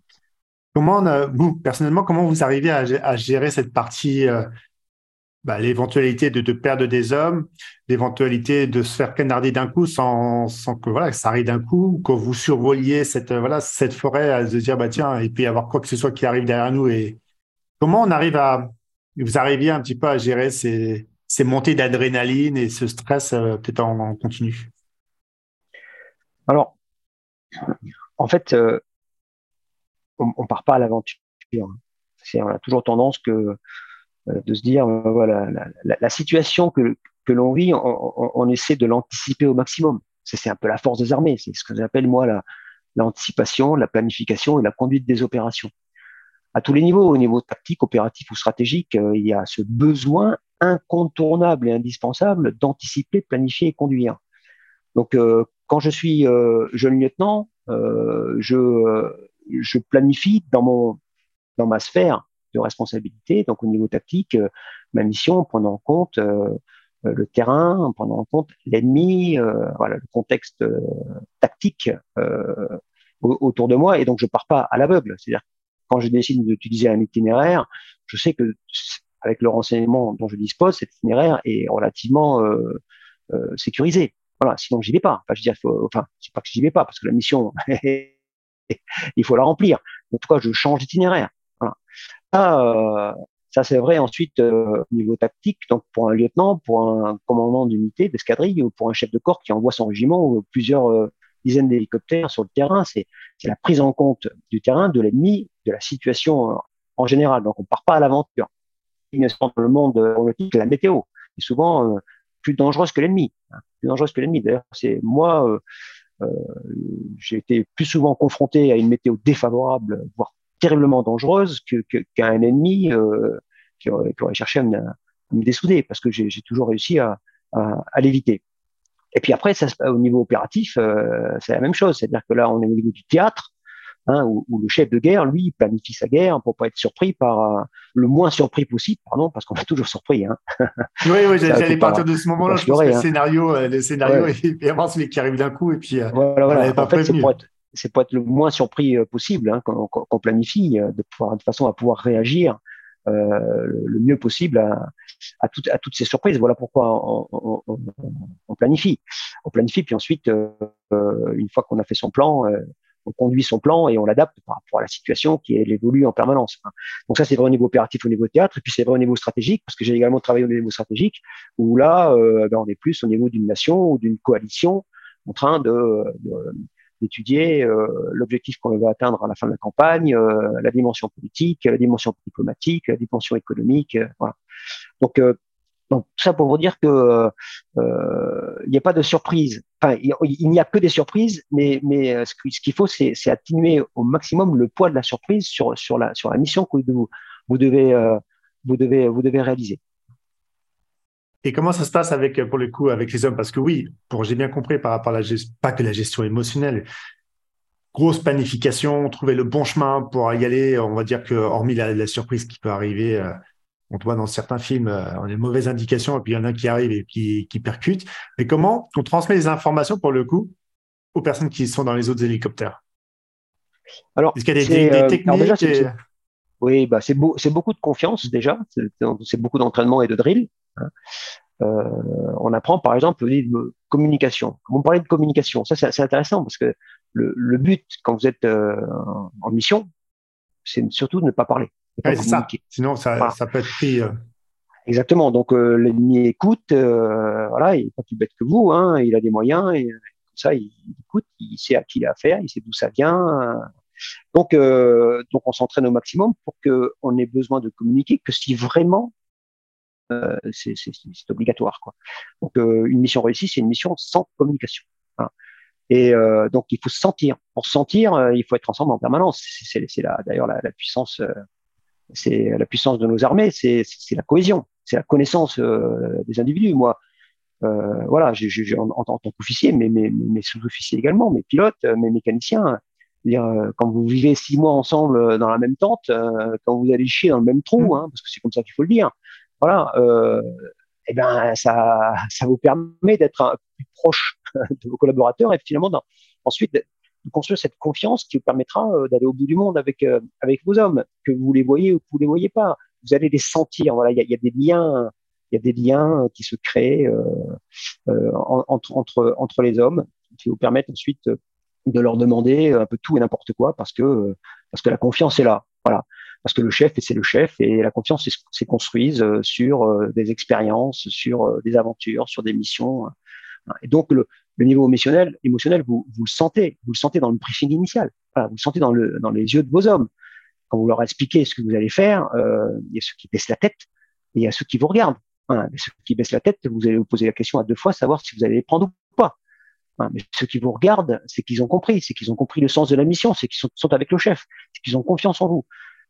Comment vous personnellement, comment vous arrivez à, gérer cette partie euh, bah, l'éventualité de, perdre des hommes, l'éventualité de se faire canarder d'un coup sans, sans que voilà ça arrive d'un coup, que vous survoliez cette voilà cette forêt à se dire bah tiens peut y avoir quoi que ce soit qui arrive derrière nous et comment on arrive à vous arriviez un petit peu à gérer ces, ces montées d'adrénaline et ce stress euh, peut-être en, continu? Alors en fait euh, on, on part pas à l'aventure. On a toujours tendance que euh, de se dire, euh, voilà, la, la, situation que, que l'on vit, on, on, essaie de l'anticiper au maximum. C'est un peu la force des armées, c'est ce que j'appelle moi l'anticipation, la, planification et la conduite des opérations. À tous les niveaux, au niveau tactique, opératif ou stratégique, euh, il y a ce besoin incontournable et indispensable d'anticiper, planifier et conduire. Donc, euh, quand je suis euh, jeune lieutenant, je, je planifie dans mon dans ma sphère de responsabilité. Donc au niveau tactique, euh, ma mission en prenant en compte euh, euh, le terrain, en prenant en compte l'ennemi, voilà le contexte tactique autour de moi. Et donc je pars pas à l'aveugle. C'est-à-dire quand je décide d'utiliser un itinéraire, je sais que avec le renseignement dont je dispose, cet itinéraire est relativement sécurisé. Voilà, sinon j'y vais pas. Enfin, je veux dire, enfin, c'est pas que j'y vais pas parce que la mission, *laughs* il faut la remplir. En tout cas, je change d'itinéraire. Euh, ça, c'est vrai ensuite euh, au niveau tactique. Donc, pour un lieutenant, pour un commandant d'unité, d'escadrille ou pour un chef de corps qui envoie son régiment ou plusieurs euh, dizaines d'hélicoptères sur le terrain, c'est la prise en compte du terrain, de l'ennemi, de la situation en général. Donc, on part pas à l'aventure. Dans le monde aéronautique, la météo est souvent plus dangereuse que l'ennemi. Hein, plus dangereuse que l'ennemi. D'ailleurs, c'est moi, euh, j'ai été plus souvent confronté à une météo défavorable, voire terriblement dangereuse qu'un que, qu'un ennemi euh, qui, aurait, qui, aurait, cherché à me, à me dessouder, parce que j'ai toujours réussi à, à, à l'éviter. Et puis après, ça, au niveau opératif, euh, c'est la même chose. C'est-à-dire que là, on est au niveau du théâtre, hein, où, où, le chef de guerre, lui, planifie sa guerre pour pas être surpris par euh, le moins surpris possible, pardon, parce qu'on est toujours surpris. Hein. Oui, oui, *laughs* j'allais partir de ce moment-là. Je pense que hein. le scénario, euh, le scénario, ouais. *laughs* évidemment, celui qui arrive d'un coup, et puis euh, voilà, voilà. Pas en fait, c'est pour être, c'est pour être le moins surpris euh, possible hein, qu'on qu planifie, euh, de, pouvoir, de façon à pouvoir réagir euh, le mieux possible à, à, tout, à, toutes ces surprises. Voilà pourquoi on, on, on, planifie. On planifie, puis ensuite, euh, une fois qu'on a fait son plan, euh, on conduit son plan et on l'adapte par rapport à la situation qui évolue en permanence. Donc ça, c'est vrai au niveau opératif, au niveau théâtre, et puis c'est vrai au niveau stratégique, parce que j'ai également travaillé au niveau stratégique, où là, euh, ben, on est plus au niveau d'une nation ou d'une coalition en train de, de d'étudier euh, l'objectif qu'on veut atteindre à la fin de la campagne, euh, la dimension politique, la dimension diplomatique, la dimension économique. Euh, voilà. Donc, euh, donc ça pour vous dire que euh, il n'y a pas de surprise. Enfin, il, il n'y a que des surprises, mais mais ce qu'il faut, c'est atténuer au maximum le poids de la surprise sur sur la sur la mission que vous vous devez vous devez vous devez réaliser. Et comment ça se passe avec, pour le coup, avec les hommes? Parce que oui, pour j'ai bien compris par rapport à la gestion, pas que la gestion émotionnelle, grosse planification, trouver le bon chemin pour y aller. On va dire que, hormis la, la surprise qui peut arriver, euh, on voit dans certains films, euh, on a une mauvaise indication, et puis il y en a qui arrive et qui, qui percute. Mais comment on transmet les informations, pour le coup, aux personnes qui sont dans les autres hélicoptères? Alors, est-ce qu'il y a des, des, des techniques déjà, et... Oui, bah c'est beau, beaucoup de confiance déjà, c'est beaucoup d'entraînement et de drill. Hein. Euh, on apprend par exemple de communication. On parlait de communication, ça c'est intéressant parce que le, le, but quand vous êtes euh, en mission, c'est surtout de ne pas parler. Ouais, ça. Sinon ça, voilà. ça peut être pris. Euh... Exactement. Donc l'ennemi écoute, voilà, il est pas plus bête que vous, hein, il a des moyens et comme ça il, il écoute, il sait à qui il a affaire, il sait d'où ça vient. Donc, donc on s'entraîne au maximum pour que on ait besoin de communiquer que si vraiment c'est obligatoire. Quoi. Donc, euh, une mission réussie, c'est une mission sans communication. Et euh, donc, il faut se sentir. Pour sentir, euh, il faut être ensemble en permanence. C'est d'ailleurs la, la, puissance, euh, c'est la puissance de nos armées, c'est la cohésion, c'est la connaissance des individus. Moi, voilà, j en, en, tant qu'officier, mais mes, mes sous-officiers également, mes pilotes, mes mécaniciens. Dire, quand vous vivez six mois ensemble dans la même tente, quand vous allez chier dans le même trou, mmh. hein, parce que c'est comme ça qu'il faut le dire. Voilà, euh, eh ben ça, ça vous permet d'être plus proche *laughs* de vos collaborateurs et finalement ensuite de construire cette confiance qui vous permettra euh, d'aller au bout du monde avec euh, avec vos hommes, que vous les voyez ou que vous les voyez pas. Vous allez les sentir. Voilà, il y a, des liens, il y a des liens qui se créent euh, euh entre entre entre les hommes qui vous permettent ensuite de leur demander un peu tout et n'importe quoi parce que parce que la confiance est là. Voilà parce que le chef, c'est le chef, et la confiance s'est construise euh, sur euh, des expériences, sur euh, des aventures, sur des missions. Et donc, le, niveau émotionnel, émotionnel vous, le sentez, vous le sentez dans le briefing initial, vous le sentez dans, le, dans les yeux de vos hommes. Quand vous leur expliquez ce que vous allez faire, il y a ceux qui baissent la tête et il y a ceux qui vous regardent. Hein, ceux qui baissent la tête, vous allez vous poser la question à deux fois, savoir si vous allez les prendre ou pas. Hein, mais ceux qui vous regardent, c'est qu'ils ont compris, c'est qu'ils ont compris le sens de la mission, c'est qu'ils sont, avec le chef, c'est qu'ils ont confiance en vous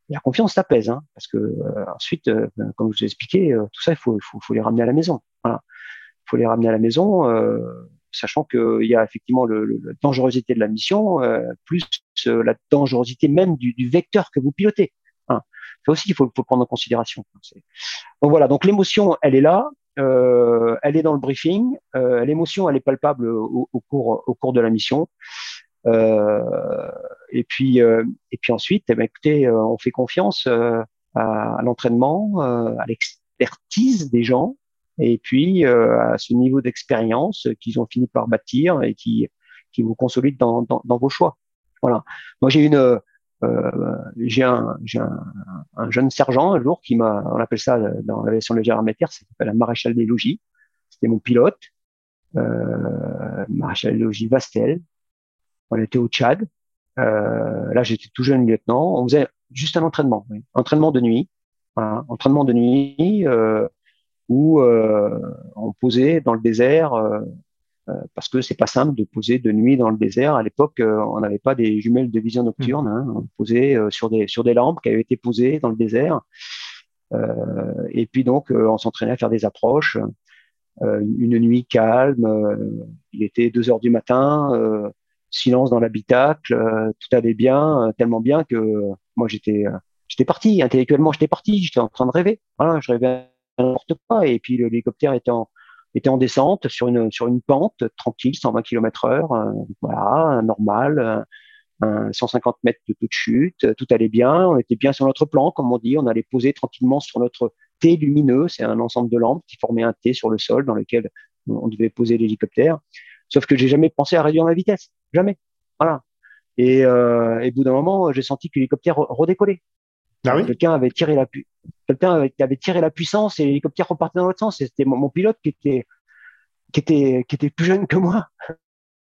la confiance, ça pèse, hein, parce que euh, ensuite, euh, ben, comme je vous ai expliqué, euh, tout ça, il faut, faut, faut, les ramener à la maison. Voilà. Il faut les ramener à la maison, sachant qu'il y a effectivement le, le, la dangerosité de la mission, plus la dangerosité même du, du, vecteur que vous pilotez. Hein. Ça aussi, il faut, faut prendre en considération. Donc voilà, donc l'émotion, elle est là, euh, elle est dans le briefing. Euh, L'émotion, elle est palpable au, au, cours, au cours de la mission. Euh, et puis, euh, et puis ensuite, eh ben, écoutez, euh, on fait confiance à, à l'entraînement, à l'expertise des gens, et puis à ce niveau d'expérience qu'ils ont fini par bâtir et qui, qui vous consolide dans, dans, dans vos choix. Voilà. Moi, j'ai une, euh, j'ai un, un, un, jeune sergent un jour qui m'a, on appelle ça dans la version légère armée ça s'appelle un maréchal des logis. C'était mon pilote, euh, maréchal des logis Vastel, on était au Tchad. Euh, là, j'étais tout jeune lieutenant. On faisait juste un entraînement, entraînement de nuit, voilà, entraînement de nuit euh, où euh, on posait dans le désert parce que c'est pas simple de poser de nuit dans le désert. À l'époque, on n'avait pas des jumelles de vision nocturne. Hein. On posait sur des sur des lampes qui avaient été posées dans le désert. et puis donc, on s'entraînait à faire des approches. une nuit calme. il était deux heures du matin silence dans l'habitacle, euh, tout allait bien, euh, tellement bien que euh, moi j'étais j'étais parti intellectuellement, j'étais parti, j'étais en train de rêver. Voilà, je rêvais n'importe quoi. Et puis l'hélicoptère était en en descente sur une sur une pente tranquille, 120 km heure, voilà, normal, 150 mètres de taux de chute, tout allait bien, on était bien sur notre plan, comme on dit, on allait poser tranquillement sur notre T lumineux, c'est un ensemble de lampes qui formait un T sur le sol dans lequel on devait poser l'hélicoptère. Sauf que j'ai jamais pensé à réduire ma vitesse. Jamais. Voilà. Et, euh, et au bout d'un moment, j'ai senti que l'hélicoptère redécollait. Ah oui? Quelqu'un avait tiré la quelqu'un avait, avait, tiré la puissance et l'hélicoptère repartait dans l'autre sens. Et c'était mon, mon, pilote qui était qui était qui était plus jeune que moi,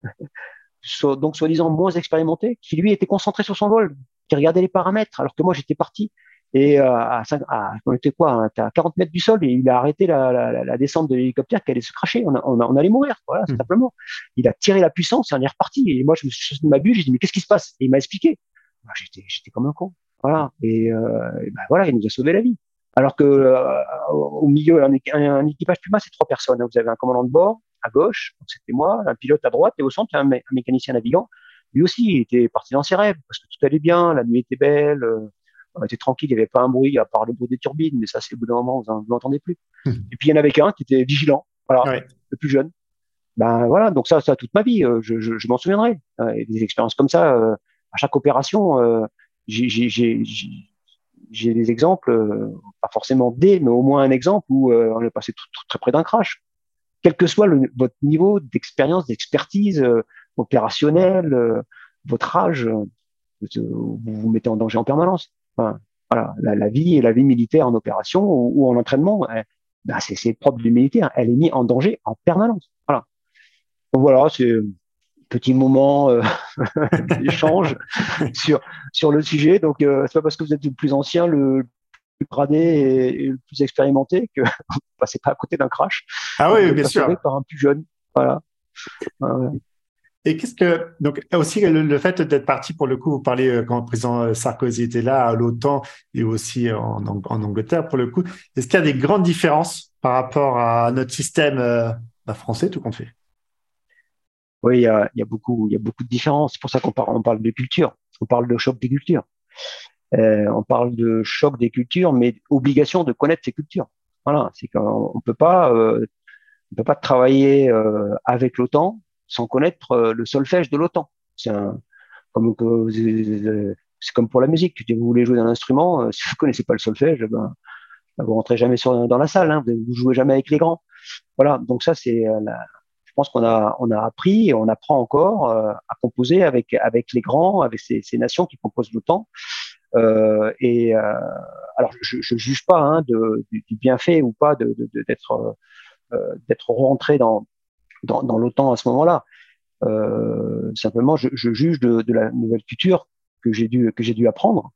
*laughs* donc soi-disant moins expérimenté, qui lui était concentré sur son vol, qui regardait les paramètres, alors que moi j'étais parti et euh, à, 5, à, on était quoi hein, à 40 mètres du sol et il a arrêté la, la, la descente de l'hélicoptère qui allait se cracher. On, on, on allait mourir, voilà, mmh. simplement. Il a tiré la puissance et on est reparti. Et moi, je me suis de ma bulle, j'ai dit mais qu'est-ce qui se passe? Et il m'a expliqué. J'étais, j'étais comme un con, voilà. Et, euh, et ben, voilà, il nous a sauvé la vie. Alors que euh, au milieu, un, un, équipage Puma, c'est trois personnes. Vous avez un commandant de bord à gauche, donc c'était moi, un pilote à droite, et au centre, un, un mécanicien navigant. Lui aussi, il était parti dans ses rêves parce que tout allait bien, la nuit était belle. Euh, on était tranquille, il n'y avait pas un bruit à part le bruit des turbines, mais ça, c'est au bout d'un moment, vous n'entendez plus. Hmm. Et puis, il y en avait qu'un qui était vigilant, voilà, le plus jeune. Ben voilà, donc ça, ça toute ma vie, euh, je, je, je m'en souviendrai. Euh, et des expériences comme ça, euh, à chaque opération, j'ai des exemples, pas forcément des, mais au moins un exemple où on est passé très près d'un crash. Quel que soit le, votre niveau d'expérience, d'expertise opérationnelle, votre âge, vous vous mettez en danger en permanence. Enfin, voilà, la, la, vie et la vie militaire en opération ou, ou en entraînement, ben c'est propre du militaire. Elle est mise en danger en permanence. Voilà. Donc voilà, c'est petits moments *laughs* d'échange *laughs* sur, sur le sujet. Donc, c'est pas parce que vous êtes le plus ancien, le plus gradé et, le plus expérimenté que *laughs* vous passez pas à côté d'un crash. Ah oui, bien sûr. Par un plus jeune. Voilà. Et qu'est-ce que donc aussi le, fait d'être parti pour le coup, vous parlez euh, quand le président euh, Sarkozy était là à l'OTAN et aussi en, en, Angleterre pour le coup. Est-ce qu'il y a des grandes différences par rapport à notre système euh, bah, français tout compte fait? Oui, il y, a, beaucoup, il y a beaucoup de différences. C'est pour ça qu'on parle, on parle de culture, on parle de choc des cultures. Euh, on parle de choc des cultures, mais obligation de connaître ces cultures. Voilà, c'est qu'on peut pas, euh, peut pas travailler avec l'OTAN sans connaître euh, le solfège de l'OTAN. C'est comme pour la musique. Vous voulez jouer d'un instrument, euh, *laughs* si vous connaissez pas le solfège, ben, ben vous rentrez jamais dans la salle. Hein, vous jouez jamais avec les grands. Voilà. Donc ça, c'est euh, je pense qu'on a, appris et on apprend encore à composer avec, les grands, avec ces, nations qui composent l'OTAN. Et alors, je ne juge pas hein, de, du, bienfait ou pas d'être rentré dans, dans, dans l'OTAN à ce moment-là. Euh, simplement, je, je juge de, de, la nouvelle culture que j'ai dû que j'ai dû apprendre.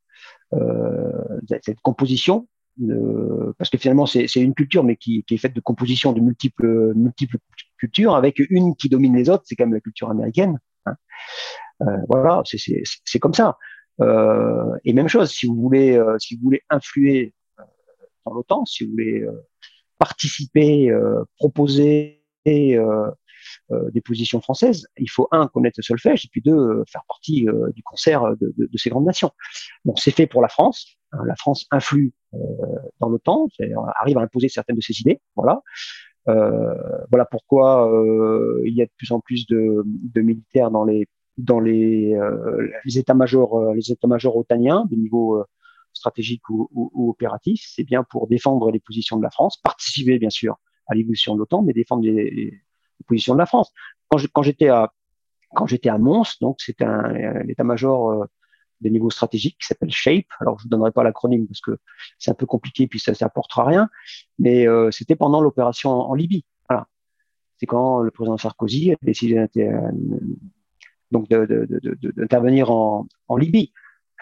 Euh, cette composition, euh, parce que finalement c'est une culture, mais qui, qui, est faite de composition de multiples multiples cultures, avec une qui domine les autres, c'est quand même la culture américaine. Hein. Euh, voilà, c'est comme ça. Euh, et même chose, si vous voulez, euh, si vous voulez influer dans l'OTAN, si vous voulez participer, proposer euh, euh, des positions françaises, il faut un connaître le solfège et puis deux euh, faire partie du concert de, ces grandes nations. Donc c'est fait pour la France. Hein, la France influe dans l'OTAN, arrive à imposer certaines de ses idées. Voilà. Voilà pourquoi il y a de plus en plus de, militaires dans les dans les, les états-majors les états-majors otaniens de niveau stratégique ou opératif. C'est bien pour défendre les positions de la France, participer bien sûr à l'évolution de l'OTAN, mais défendre les, positions de la France. Quand j'étais à Mons, donc c'était un, état-major euh, des niveaux stratégiques qui s'appelle SHAPE. Alors je ne donnerai pas l'acronyme parce que c'est un peu compliqué puis ça n'apportera rien, mais euh, c'était pendant l'opération en, Libye. C'est quand le président Sarkozy a décidé donc d'intervenir en, Libye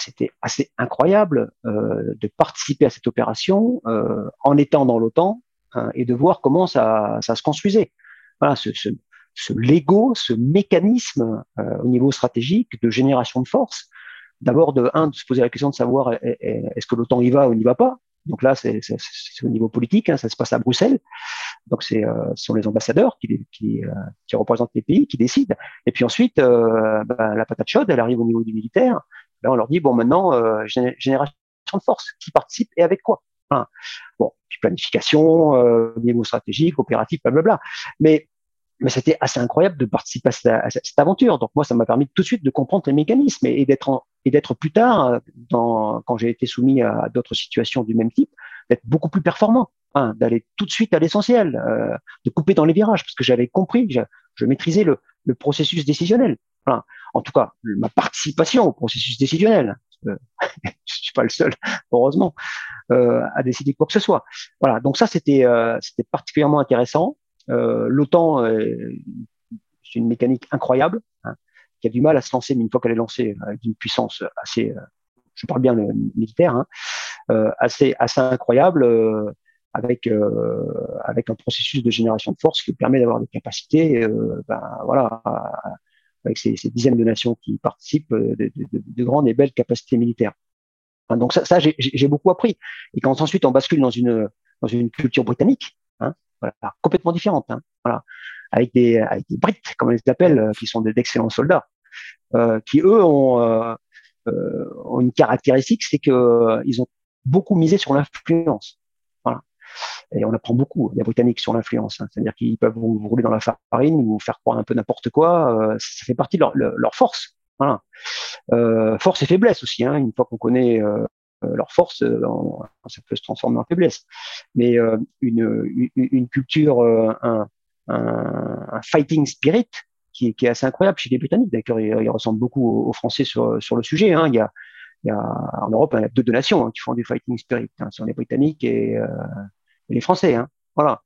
c'était assez incroyable euh, de participer à cette opération euh, en étant dans l'OTAN, Hein, et de voir comment ça, ça se construisait. Voilà, ce, ce, ce Lego, ce mécanisme euh, au niveau stratégique de génération de force. D'abord, de un, de se poser la question de savoir est-ce que l'OTAN y va ou n'y va pas? Donc là, c'est au niveau politique, hein, ça se passe à Bruxelles. Donc euh, ce sont les ambassadeurs qui, qui, euh, qui, représentent les pays qui décident. Et puis ensuite, euh, ben, la patate chaude, elle arrive au niveau du militaire. Là, on leur dit bon, maintenant génération de force, qui participe et avec quoi? Bon, planification, euh, niveau stratégique, opératif, blablabla. Mais mais c'était assez incroyable de participer à cette, aventure. Donc moi, ça m'a permis tout de suite de comprendre les mécanismes et, d'être et d'être plus tard, dans, quand j'ai été soumis à d'autres situations du même type, d'être beaucoup plus performant, hein, d'aller tout de suite à l'essentiel, euh, de couper dans les virages, parce que j'avais compris, je, je maîtrisais le, le, processus décisionnel. En tout cas, ma participation au processus décisionnel. *laughs* je suis pas le seul, heureusement, euh, à décider quoi que ce soit. Voilà. Donc ça, c'était euh, particulièrement intéressant. Euh, L'OTAN, c'est une mécanique incroyable hein, qui a du mal à se lancer, mais une fois qu'elle est lancée, avec une puissance assez, je parle bien militaire, hein, assez assez incroyable. avec avec un processus de génération de force qui permet d'avoir des capacités, ben voilà, avec ces, ces, dizaines de nations qui participent, de, de, de, grandes et belles capacités militaires. Donc ça, ça j'ai beaucoup appris. Et quand ensuite on bascule dans une dans une culture britannique, hein, voilà, complètement différente, hein, voilà, avec des avec des Brits, comme on les appelle, euh, qui sont d'excellents soldats, euh, qui eux ont, euh, euh ont une caractéristique, c'est que euh, ils ont beaucoup misé sur l'influence. Et on apprend beaucoup les Britanniques sur l'influence. Hein, C'est-à-dire qu'ils peuvent vous, rouler dans la farine, vous faire croire un peu n'importe quoi. ça fait partie de leur, force. Euh, force et faiblesse aussi. Hein. Une fois qu'on connaît euh, leur force, euh, ça peut se transformer en faiblesse. Mais une, culture, un, fighting spirit qui, est assez incroyable chez les Britanniques. D'ailleurs, ils, ressemblent beaucoup aux, Français sur, le sujet. Hein. Il, y a, en Europe il y a deux, nations qui font du fighting spirit. Hein. Ce sont les Britanniques et les Français. Hein. Voilà.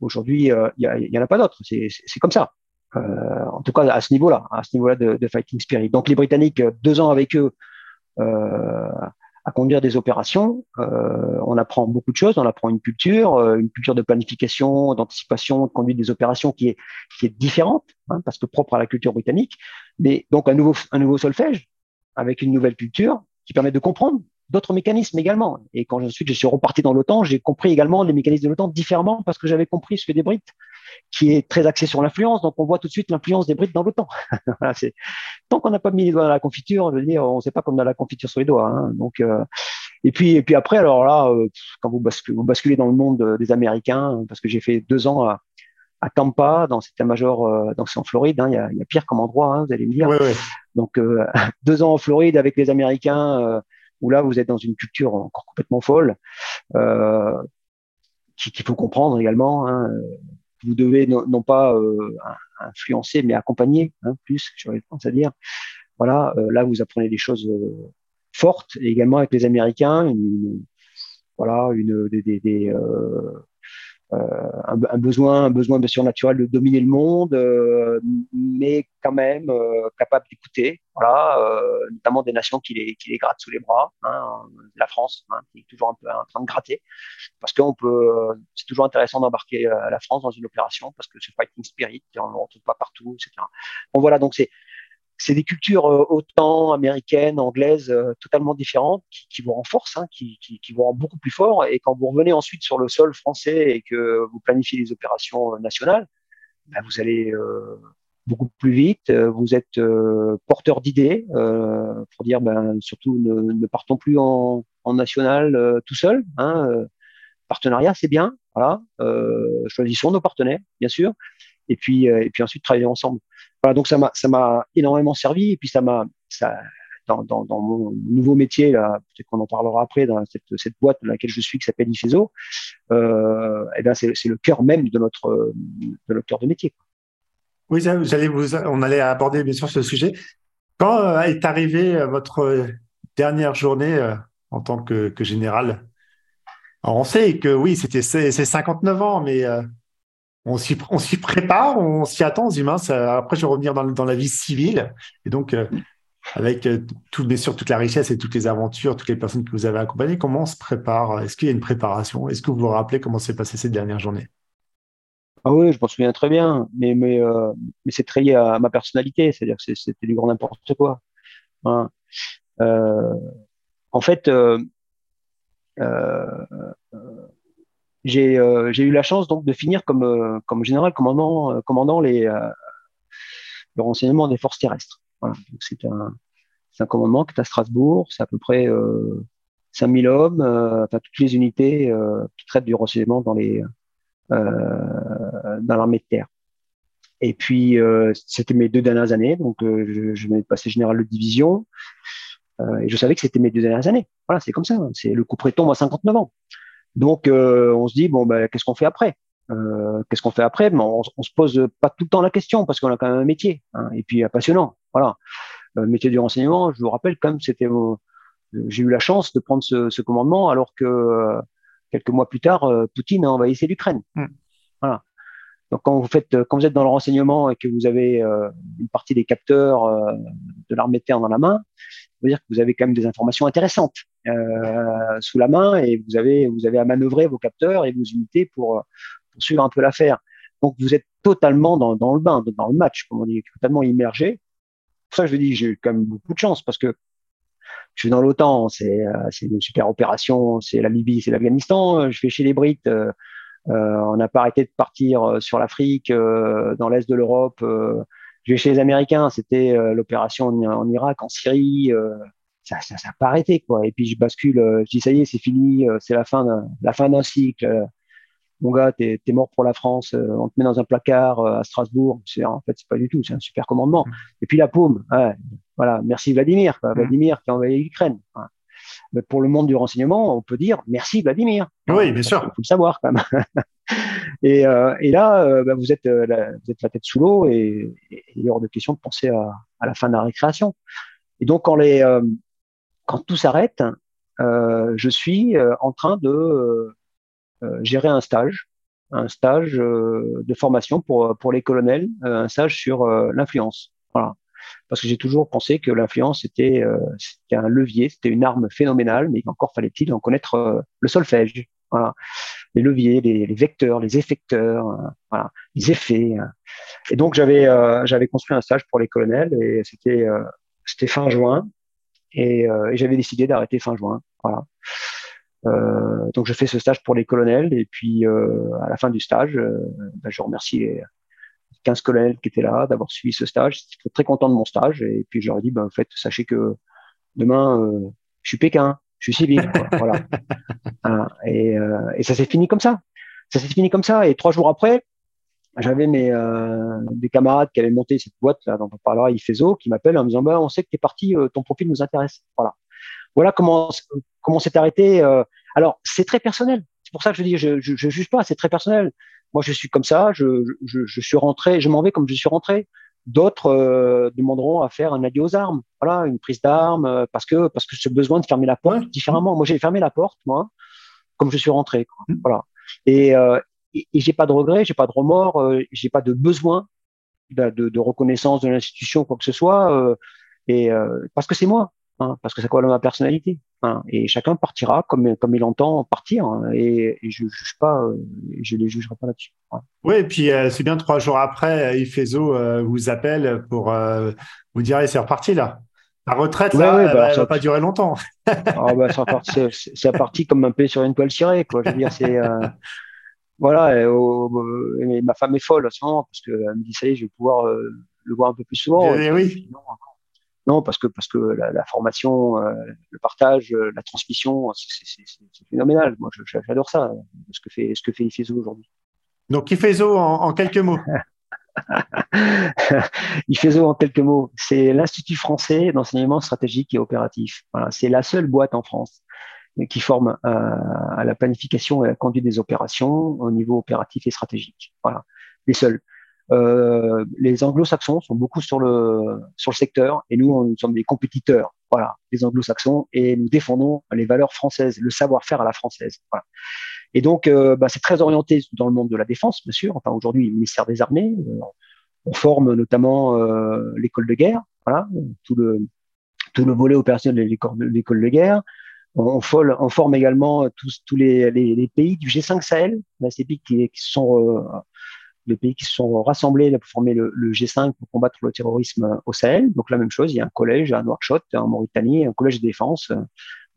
Aujourd'hui, il y, a, il y en a pas d'autres. C'est comme ça. en tout cas à ce niveau-là, à ce niveau-là de, fighting spirit. Donc les Britanniques, deux ans avec eux à conduire des opérations, on apprend beaucoup de choses, on apprend une culture, une culture de planification, d'anticipation, de conduite des opérations qui est différente, hein, parce que propre à la culture britannique, mais donc un nouveau solfège avec une nouvelle culture qui permet de comprendre d'autres mécanismes également. Et quand ensuite je suis reparti dans l'OTAN, j'ai compris également les mécanismes de l'OTAN différemment parce que j'avais compris ce que des Brites, qui est très axé sur l'influence. Donc on voit tout de suite l'influence des Brites dans l'OTAN. *laughs* voilà, c'est tant qu'on n'a pas mis les doigts dans la confiture, je veux dire, on ne sait pas comme dans la confiture sur les doigts. Hein. Donc euh, et puis et puis après, alors là, euh, quand vous basculez, vous basculez dans le monde des Américains, parce que j'ai fait deux ans à, à Tampa, dans cet major, euh, dans en Floride, hein, il y, a, y, a, pire comme endroit, hein, vous allez me dire. Donc euh, *laughs* deux ans en Floride avec les Américains, euh, où là vous êtes dans une culture encore complètement folle, euh, qu'il faut comprendre également. Hein, vous devez non, pas influencer, mais accompagner, hein, plus, j'aurais tendance à dire. Voilà, là vous apprenez des choses fortes, et également avec les Américains, une, voilà, une des, des, des euh, un, un, besoin, un besoin bien sûr naturel de dominer le monde, euh, mais quand même euh, capable d'écouter, voilà, notamment des nations qui les, qui les grattent sous les bras, hein, la France, hein, qui est toujours un peu en train de gratter, parce qu'on peut, c'est toujours intéressant d'embarquer la France dans une opération, parce que ce fighting spirit, on ne le retrouve pas partout, etc. Bon voilà, donc c'est c'est des cultures euh, autant américaines, anglaises, euh, totalement différentes, qui, vous renforcent, hein, qui, vous rendent beaucoup plus fort. Et quand vous revenez ensuite sur le sol français et que vous planifiez des opérations euh, nationales, ben vous allez beaucoup plus vite. Vous êtes porteur d'idées pour dire, ben, surtout, ne, partons plus en, en national tout seul. Hein, partenariat, c'est bien. Voilà, choisissons nos partenaires, bien sûr. Et puis, et puis ensuite travailler ensemble. Donc ça m'a ça m'a énormément servi et puis ça m'a ça dans, mon nouveau métier peut-être qu'on en parlera après dans cette, cette boîte dans laquelle je suis qui s'appelle IFESO, euh, et eh ben c'est, le cœur même de notre de notre cœur de métier. Oui, on allait aborder bien sûr ce sujet. Quand euh, est arrivée euh, votre dernière journée euh, en tant que, général? On sait que oui, c'était c'est, c'est 59 ans, mais on s'y, prépare, on s'y attend, on se dit mince, après je vais revenir dans, la vie civile. Et donc, euh, avec euh, tout, bien sûr toute la richesse et toutes les aventures, toutes les personnes que vous avez accompagnées, comment on se prépare? Est-ce qu'il y a une préparation? Est-ce que vous vous rappelez comment s'est passé cette dernière journée? Ah oui, je m'en souviens très bien, mais, mais, euh, mais c'est très lié à ma personnalité, c'est-à-dire que c'était du grand n'importe quoi. Hein. en fait, j'ai eu la chance donc de finir comme euh, général commandant euh, les le renseignement des forces terrestres. C'est un commandement qui est à Strasbourg, c'est à peu près 5000 hommes, enfin toutes les unités qui traitent du renseignement dans l'armée de terre. Et puis c'était mes deux dernières années, donc je, je de passer général de division et je savais que c'était mes deux dernières années. Voilà, c'est comme ça. Le coup près à 59 ans. Donc, euh, on se dit, bon, ben, qu'est-ce qu'on fait après? Euh, Qu'est-ce qu'on fait après? Ben, on, on, se pose pas tout le temps la question parce qu'on a quand même un métier hein, et puis passionnant. Voilà, le métier du renseignement. Je vous rappelle quand même, c'était, j'ai eu la chance de prendre ce, ce commandement alors que euh, quelques mois plus tard, Poutine a envahi l'Ukraine. Mmh. Voilà. Donc quand vous faites, quand vous êtes dans le renseignement et que vous avez une partie des capteurs de l'armée de terre dans la main, veut dire que vous avez quand même des informations intéressantes euh, sous la main et vous avez, vous avez à manœuvrer vos capteurs et vos unités pour, pour suivre un peu l'affaire. Donc vous êtes totalement dans, le bain, dans le match, comme on dit, totalement immergé. Pour ça, je dis, j'ai quand même beaucoup de chance parce que je suis dans l'OTAN, c'est euh, une super opération, c'est la Libye, c'est l'Afghanistan. Je vais chez les Brites, euh, on n'a pas arrêté de partir sur l'Afrique, dans l'est de l'Europe vais chez les Américains, c'était euh, l'opération en, Irak, en Syrie, euh, ça, ça, ça pas arrêté quoi. Et puis je bascule, euh, je dis ça y est, c'est fini, c'est la fin d'un, la fin d'un cycle. Mon gars, t'es es mort pour la France, on te met dans un placard à Strasbourg. En fait c'est pas du tout, c'est un super commandement. Et puis la paume, ouais, voilà, merci Vladimir, quoi. Vladimir qui a envahi l'Ukraine. Mais pour le monde du renseignement, on peut dire merci Vladimir. Oui, bien sûr. Il faut le savoir quand même. *laughs* Et, euh, et là, euh, bah, vous, êtes, euh, la, vous êtes la tête sous l'eau et, il est hors de question de penser à, à, la fin de la récréation. Et donc, quand, les, quand tout s'arrête, je suis en train de gérer un stage un stage de formation pour pour les colonels, un stage sur l'influence. Voilà parce que j'ai toujours pensé que l'influence était, euh, c'était un levier, c'était une arme phénoménale, mais encore fallait-il en connaître euh, le solfège. Voilà, les leviers, les, vecteurs, les effecteurs, euh, voilà, les effets. Et donc j'avais j'avais construit un stage pour les colonels et c'était c'était fin juin et, j'avais décidé d'arrêter fin juin. Voilà. Euh, donc je fais ce stage pour les colonels et puis euh, à la fin du stage, euh, ben, je remercie les, 15 colonels qui étaient là, d'avoir suivi ce stage. J'étais très content de mon stage. Et puis, j'aurais dit, ben, en fait, sachez que demain, euh, je suis Pékin, je suis civil. *laughs* voilà. et, euh, et, ça s'est fini comme ça. Ça s'est fini comme ça. Et trois jours après, j'avais mes euh, des camarades qui avaient monté cette boîte là dont on parlera, IFESO, qui m'appellent en me disant, ben, on sait que tu es parti, euh, ton profil nous intéresse. Voilà. Voilà comment comment c'est arrêté. Euh. alors, c'est très personnel. C'est pour ça que je dis, je, je, je juge pas, c'est très personnel. Moi, je suis comme ça, je, je, je suis rentré, je m'en vais comme je suis rentré. D'autres euh, demanderont à faire un adieu aux armes, voilà, une prise d'armes, euh, parce que parce que j'ai besoin de fermer la porte différemment. Moi, j'ai fermé la porte, moi, comme je suis rentré, quoi. Mmh. voilà. Et, euh, et, j'ai pas de regrets, j'ai pas de remords, euh, j'ai pas de besoin de, de, de reconnaissance de l'institution, quoi que ce soit, et parce que c'est moi. Hein, parce que ça colle à ma personnalité. Hein, et chacun partira comme, comme il entend partir. Hein, et, je juge pas, euh, je les jugerai pas là-dessus. Oui, et puis euh, c'est bien trois jours après, Ifezo euh, vous appelle pour vous dire c'est reparti là. La retraite, là, ouais, bah, ça va pas durer longtemps. *laughs* ah, bah, c'est parti comme un peu sur une toile cirée. Quoi. Je veux dire, c'est voilà. Et, ma femme est folle à ce moment parce qu'elle me dit ça y est, je vais pouvoir le voir un peu plus souvent. Et, oui. Non, parce que parce que la, formation, euh, le partage, euh, la transmission, c'est phénoménal. Moi, j'adore ça, ce que fait ce que fait IFESO aujourd'hui. Donc IFESO en, en quelques mots. *laughs* IFESO en quelques mots, c'est l'Institut français d'enseignement stratégique et opératif. Voilà, c'est la seule boîte en France qui forme euh, à la planification et à la conduite des opérations au niveau opératif et stratégique. Voilà, les seuls. Euh, les anglo-saxons sont beaucoup sur le, sur le secteur et nous, nous sommes des compétiteurs, voilà, les anglo-saxons, et nous défendons les valeurs françaises, le savoir-faire à la française. Et donc, euh, bah, c'est très orienté dans le monde de la défense, bien sûr. Enfin, aujourd'hui, le ministère des Armées, euh, on forme notamment l'école de guerre, voilà, tout le, tout le volet opérationnel de l'école de guerre. On, forme également tous, tous les, les, pays du G5 Sahel, ces pays qui, qui sont les pays qui se sont rassemblés pour former le, G5 pour combattre le terrorisme au Sahel. Donc la même chose, il y a un collège à Nouakchott, en Mauritanie, un collège de défense.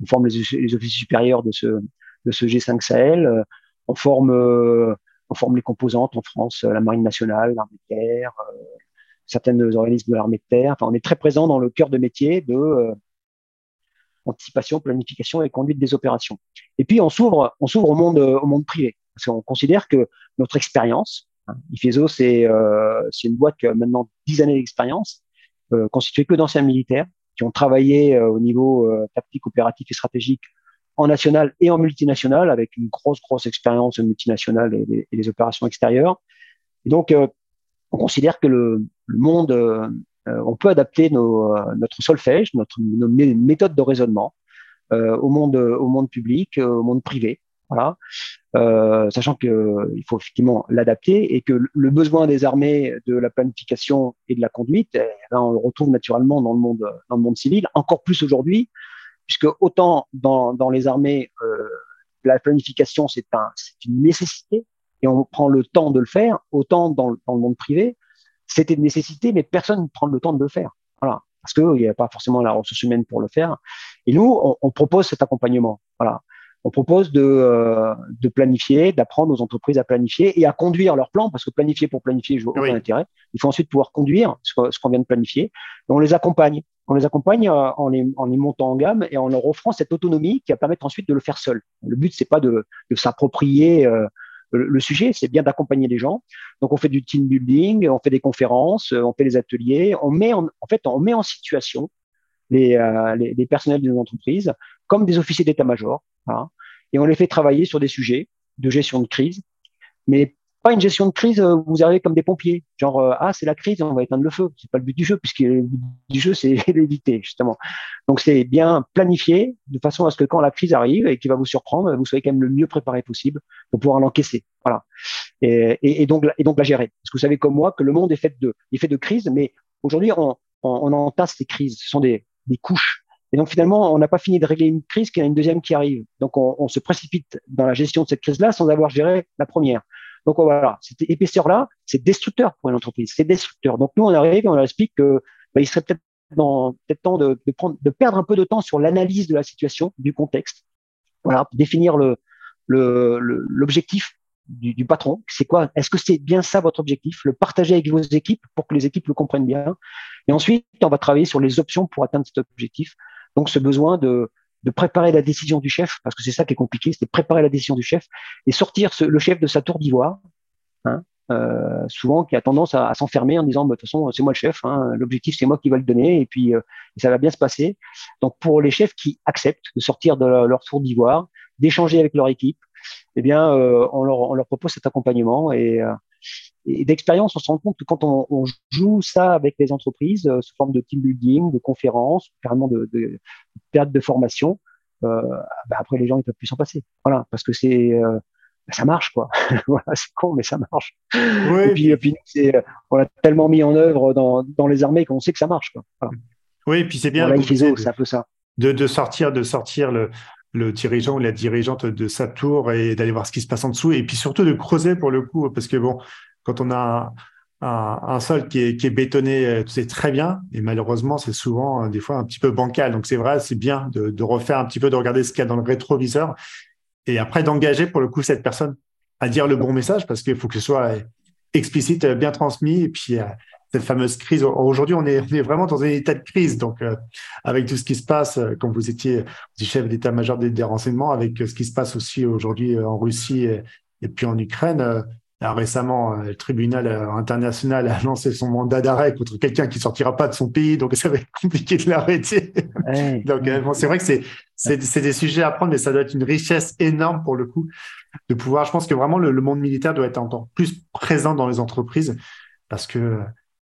On forme les, officiers supérieurs de ce, de ce G5 Sahel. On forme, on forme les composantes en France, la Marine nationale, l'armée de terre, certains organismes de l'armée de terre. Enfin, on est très présent dans le cœur de métier de euh, anticipation, planification et conduite des opérations. Et puis on s'ouvre, on s'ouvre au monde, au monde privé, parce qu'on considère que notre expérience. IFESO, c'est euh, une boîte qui a maintenant 10 années d'expérience, euh, constituée que d'anciens militaires qui ont travaillé euh, au niveau euh, tactique, opératif et stratégique en national et en multinational, avec une grosse, grosse expérience multinationale et, les opérations extérieures. Et donc, euh, on considère que le, le monde, on peut adapter nos, notre solfège, notre, nos méthodes de raisonnement au monde, au monde public, au monde privé. Euh, sachant qu'il euh, faut effectivement l'adapter et que le besoin des armées de la planification et de la conduite, eh, ben, on le retrouve naturellement dans le monde, dans le monde civil, encore plus aujourd'hui, puisque autant dans, dans les armées, euh, la planification c'est un, une nécessité et on prend le temps de le faire, autant dans, dans le monde privé, c'était une nécessité, mais personne ne prend le temps de le faire. Voilà, parce qu'il n'y a pas forcément la ressource humaine pour le faire. Et nous, on, on propose cet accompagnement. Voilà on propose de, euh, de planifier, d'apprendre aux entreprises à planifier et à conduire leur plan, parce que planifier pour planifier, je vois aucun intérêt. Il faut ensuite pouvoir conduire ce, qu'on vient de planifier. Et on les accompagne. On les accompagne euh, en les, en les montant en gamme et en leur offrant cette autonomie qui va permettre ensuite de le faire seul. Le but, c'est pas de, de s'approprier euh, le, sujet, c'est bien d'accompagner les gens. Donc, on fait du team building, on fait des conférences, on fait des ateliers, on met en, en fait, on met en situation les, les, les personnels des entreprises comme des officiers d'état-major et on les fait travailler sur des sujets de gestion de crise, mais pas une gestion de crise où euh, vous arrivez comme des pompiers, genre euh, ah c'est la crise, on va éteindre le feu. C'est pas le but du jeu, puisque le but du jeu c'est *laughs* l'éviter justement. Donc c'est bien planifié de façon à ce que quand la crise arrive et qui va vous surprendre, vous soyez quand même le mieux préparé possible pour pouvoir l'encaisser. Voilà. Et, donc, la gérer. Parce que vous savez comme moi que le monde est fait de, est crises, mais aujourd'hui, on, on, entasse ces crises. Ce sont des couches. Et donc finalement, on n'a pas fini de régler une crise, qu'il y a une deuxième qui arrive. Donc on, se précipite dans la gestion de cette crise-là sans avoir géré la première. Donc voilà, cette épaisseur-là, c'est destructeur pour une entreprise, c'est destructeur. Donc nous, on arrive et on leur explique que bah, serait peut-être peut temps de, perdre un peu de temps sur l'analyse de la situation, du contexte, voilà, définir l'objectif du, du, patron. C'est quoi? Est-ce que c'est bien ça votre objectif? Le partager avec vos équipes pour que les équipes le comprennent bien. Et ensuite, on va travailler sur les options pour atteindre cet objectif. Donc, ce besoin de, préparer la décision du chef, parce que c'est ça qui est compliqué, c'est préparer la décision du chef et sortir le chef de sa tour d'ivoire, hein, euh, souvent qui a tendance à, s'enfermer en disant bah, de toute façon c'est moi le chef, hein, l'objectif c'est moi qui va le donner et puis euh, ça va bien se passer. Donc pour les chefs qui acceptent de sortir de leur, tour d'ivoire, d'échanger avec leur équipe, eh bien euh, on, leur, on leur propose cet accompagnement et, euh, et d'expérience, on se rend compte que quand on, on joue ça avec les entreprises euh, sous forme de team building, de conférences, carrément de, de, période de formation, euh, bah après les gens ils peuvent plus s'en passer. Voilà, parce que c'est euh, bah, ça marche quoi. *laughs* voilà, c'est con mais ça marche. Oui. Et puis, et puis c'est, on l'a tellement mis en œuvre dans, dans les armées qu'on sait que ça marche quoi. Voilà. Oui, et puis c'est bien. Voilà, c'est un peu ça. De, de sortir, de sortir le, le dirigeant ou la dirigeante de sa tour et d'aller voir ce qui se passe en dessous et puis surtout de creuser pour le coup parce que bon quand on a un, sol qui est, bétonné, c'est très bien, et malheureusement, c'est souvent euh, des fois un petit peu bancal. Donc c'est vrai, c'est bien de, de, refaire un petit peu, de regarder ce qu'il y a dans le rétroviseur, et après d'engager pour le coup cette personne à dire le bon message, parce qu'il faut que ce soit explicite, bien transmis, et puis euh, cette fameuse crise. Aujourd'hui, on est, on est vraiment dans un état de crise. Donc, euh, avec tout ce qui se passe, euh, comme vous étiez du chef d'état-major des, des, renseignements, avec ce qui se passe aussi aujourd'hui en Russie et, et, puis en Ukraine, alors, récemment, euh, le tribunal euh, international a lancé son mandat d'arrêt contre quelqu'un qui sortira pas de son pays, donc *laughs* ça va être compliqué de l'arrêter. Donc, euh, bon, c'est vrai que c'est des sujets à prendre, mais ça doit être une richesse énorme pour le coup de pouvoir. Je pense que vraiment le, le monde militaire doit être encore plus présent dans les entreprises parce que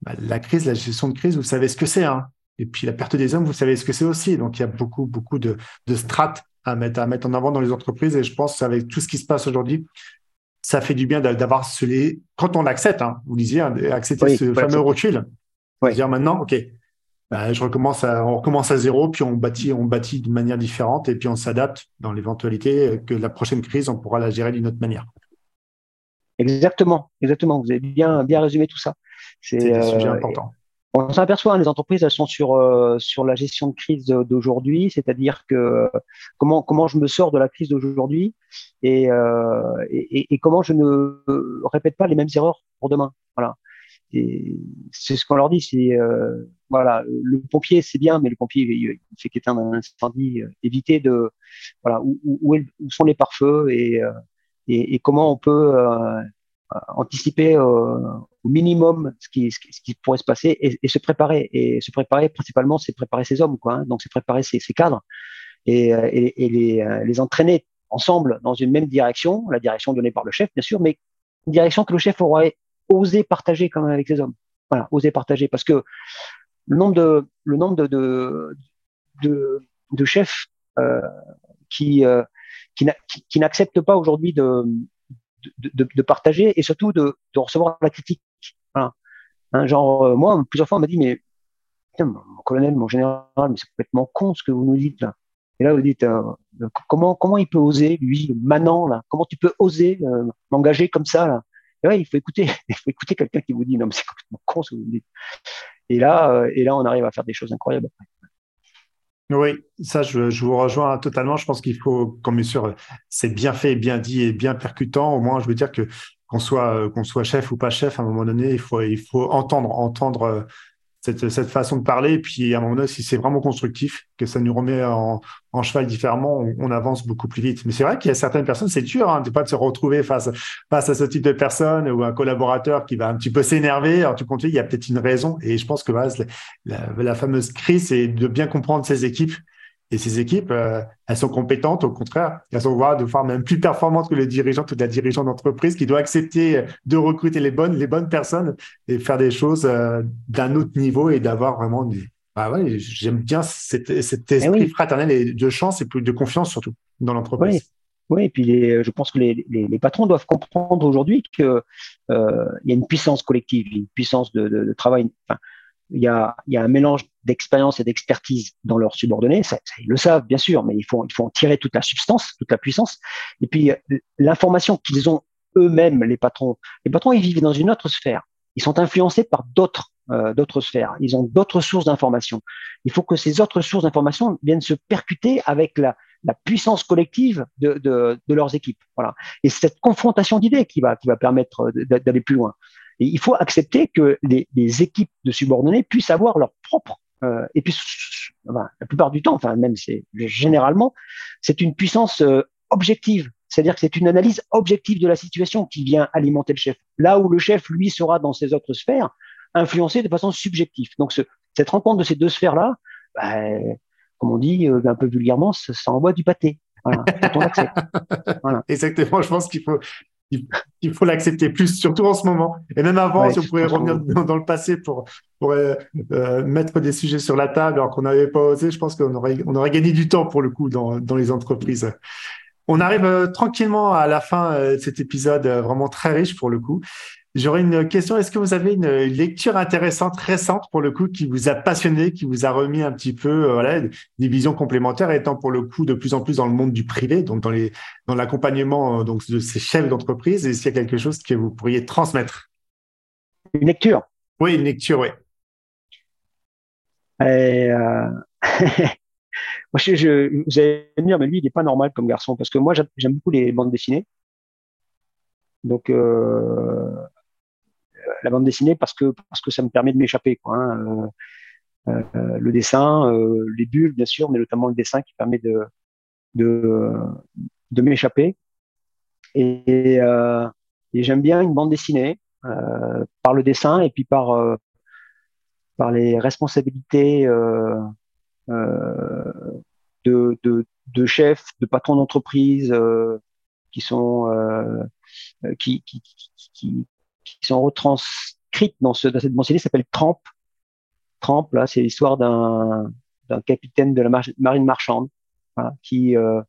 bah, la crise, la gestion de crise, vous savez ce que c'est. Hein. Et puis la perte des hommes, vous savez ce que c'est aussi. Donc il y a beaucoup, beaucoup de, de strates à mettre, à mettre en avant dans les entreprises. Et je pense avec tout ce qui se passe aujourd'hui, ça fait du bien d'avoir ce quand on accepte, hein, vous disiez, hein, accepter oui, ce fameux recul. Oui. Dire maintenant, ok, bah, je recommence à, on recommence à zéro, puis on bâtit, on bâtit d'une manière différente, et puis on s'adapte dans l'éventualité que la prochaine crise, on pourra la gérer d'une autre manière. Exactement, exactement. Vous avez bien, bien résumé tout ça. C'est un euh, sujet important on s'aperçoit, hein, les entreprises, elles sont sur euh, sur la gestion de crise d'aujourd'hui, c'est-à-dire que comment comment je me sors de la crise d'aujourd'hui et, euh, et, et comment je ne répète pas les mêmes erreurs pour demain. Voilà. Et c'est ce qu'on leur dit, c'est euh, voilà, le pompier c'est bien, mais le pompier il, fait qu'éteindre un incendie, euh, éviter de voilà où, où, où sont les pare-feux et, euh, et, et comment on peut euh, anticiper au minimum ce qui, pourrait se passer et, se préparer. Et se préparer, principalement, c'est préparer ses hommes, quoi. Hein. Donc, c'est préparer ses, cadres et, et les, entraîner ensemble dans une même direction, la direction donnée par le chef, bien sûr, mais une direction que le chef aurait osé partager quand même avec ses hommes. Voilà, oser partager. Parce que le nombre de, le nombre de, de, de, chefs euh, euh, qui, qui n'acceptent pas aujourd'hui de, de, partager et surtout de, de recevoir la critique. Hein, genre, euh, moi, plusieurs fois, on m'a dit, mais mon colonel, mon général, c'est complètement con ce que vous nous dites là. Et là, vous dites, euh, comment, comment il peut oser, lui, Manan, là? Comment tu peux oser euh, m'engager comme ça, là? Et ouais, il faut écouter, *laughs* il faut écouter quelqu'un qui vous dit, non, mais c'est complètement con ce que vous dites. Et là, euh, et là, on arrive à faire des choses incroyables. Oui, ça, je, vous rejoins totalement. Je pense qu'il faut, comme bien sûr, c'est bien fait, bien dit et bien percutant. Au moins, je veux dire que qu'on soit qu'on soit chef ou pas chef, à un moment donné, il faut il faut entendre entendre euh, cette, cette façon de parler. Puis à un moment donné, si c'est vraiment constructif, que ça nous remet en, en cheval différemment, on, avance beaucoup plus vite. Mais c'est vrai qu'il y a certaines personnes, c'est dur, hein, de pas de se retrouver face face à ce type de personne ou un collaborateur qui va un petit peu s'énerver. Alors tu comptes, il y a peut-être une raison. Et je pense que la fameuse crise, c'est de bien comprendre ses équipes et ces équipes, euh, elles sont compétentes, au contraire, elles sont voire de forme même plus performantes que le dirigeant ou la dirigeante d'entreprise qui doit accepter de recruter les bonnes, les bonnes personnes et faire des choses euh, d'un autre niveau et d'avoir vraiment des. Bah ouais, j'aime bien cet, cet esprit eh oui. fraternel et de chance et plus de confiance surtout dans l'entreprise. Oui, et puis les, je pense que les, les, les patrons doivent comprendre aujourd'hui qu'il euh, y a une puissance collective, une puissance de, de, de travail. Enfin, il y a, y a un mélange d'expérience et d'expertise dans leurs subordonnés. Ça, ils le savent, bien sûr, mais il faut, il faut en tirer toute la substance, toute la puissance. Et puis, l'information qu'ils ont eux-mêmes, les patrons, les patrons, ils vivent dans une autre sphère. Ils sont influencés par d'autres euh, d'autres sphères. Ils ont d'autres sources d'information. Il faut que ces autres sources d'information viennent se percuter avec la, la puissance collective de, de, de, leurs équipes. Voilà. Et cette confrontation d'idées qui va, qui va permettre d'aller plus loin. Et il faut accepter que les, les, équipes de subordonnés puissent avoir leur propre euh, et puis enfin, la plupart du temps, enfin même c'est généralement, c'est une puissance euh, objective. C'est-à-dire que c'est une analyse objective de la situation qui vient alimenter le chef. Là où le chef, lui, sera dans ses autres sphères, influencé de façon subjective. Donc ce, cette rencontre de ces deux sphères-là, bah, comme on dit euh, un peu vulgairement, ça, ça envoie du pâté. Voilà, *laughs* voilà. Exactement, je pense qu'il faut il faut l'accepter plus, surtout en ce moment. Et même avant, si on pouvait revenir dans, le passé pour, pour euh, euh, mettre des sujets sur la table alors qu'on n'avait pas osé, je pense qu'on aurait, on aurait gagné du temps pour le coup dans, dans les entreprises. On arrive euh, tranquillement à la fin de cet épisode vraiment très riche pour le coup. J'aurais une question. Est-ce que vous avez une lecture intéressante, récente pour le coup, qui vous a passionné, qui vous a remis un petit peu, euh, voilà, des visions complémentaires, étant pour le coup de plus en plus dans le monde du privé, donc dans les, dans l'accompagnement euh, donc de ces chefs d'entreprise? Est-ce qu'il y a quelque chose que vous pourriez transmettre? Une lecture? Oui, une lecture, oui. Et euh... *laughs* moi, je, je, vous allez me dire, mais lui, il n'est pas normal comme garçon, parce que moi, j'aime beaucoup les bandes dessinées. Donc, euh, la bande dessinée parce que parce que ça me permet de m'échapper. Quoi, hein. euh, euh, le dessin, euh, les bulles bien sûr, mais notamment le dessin qui permet de de, de m'échapper. Et, j'aime bien une bande dessinée par le dessin et puis par par les responsabilités de, de, de chefs, de patrons d'entreprise qui sont qui, qui sont retranscrites dans, ce, dans cette bande qui s'appelle Tramp. Tramp, là, c'est l'histoire d'un capitaine de la marine marchande qui euh,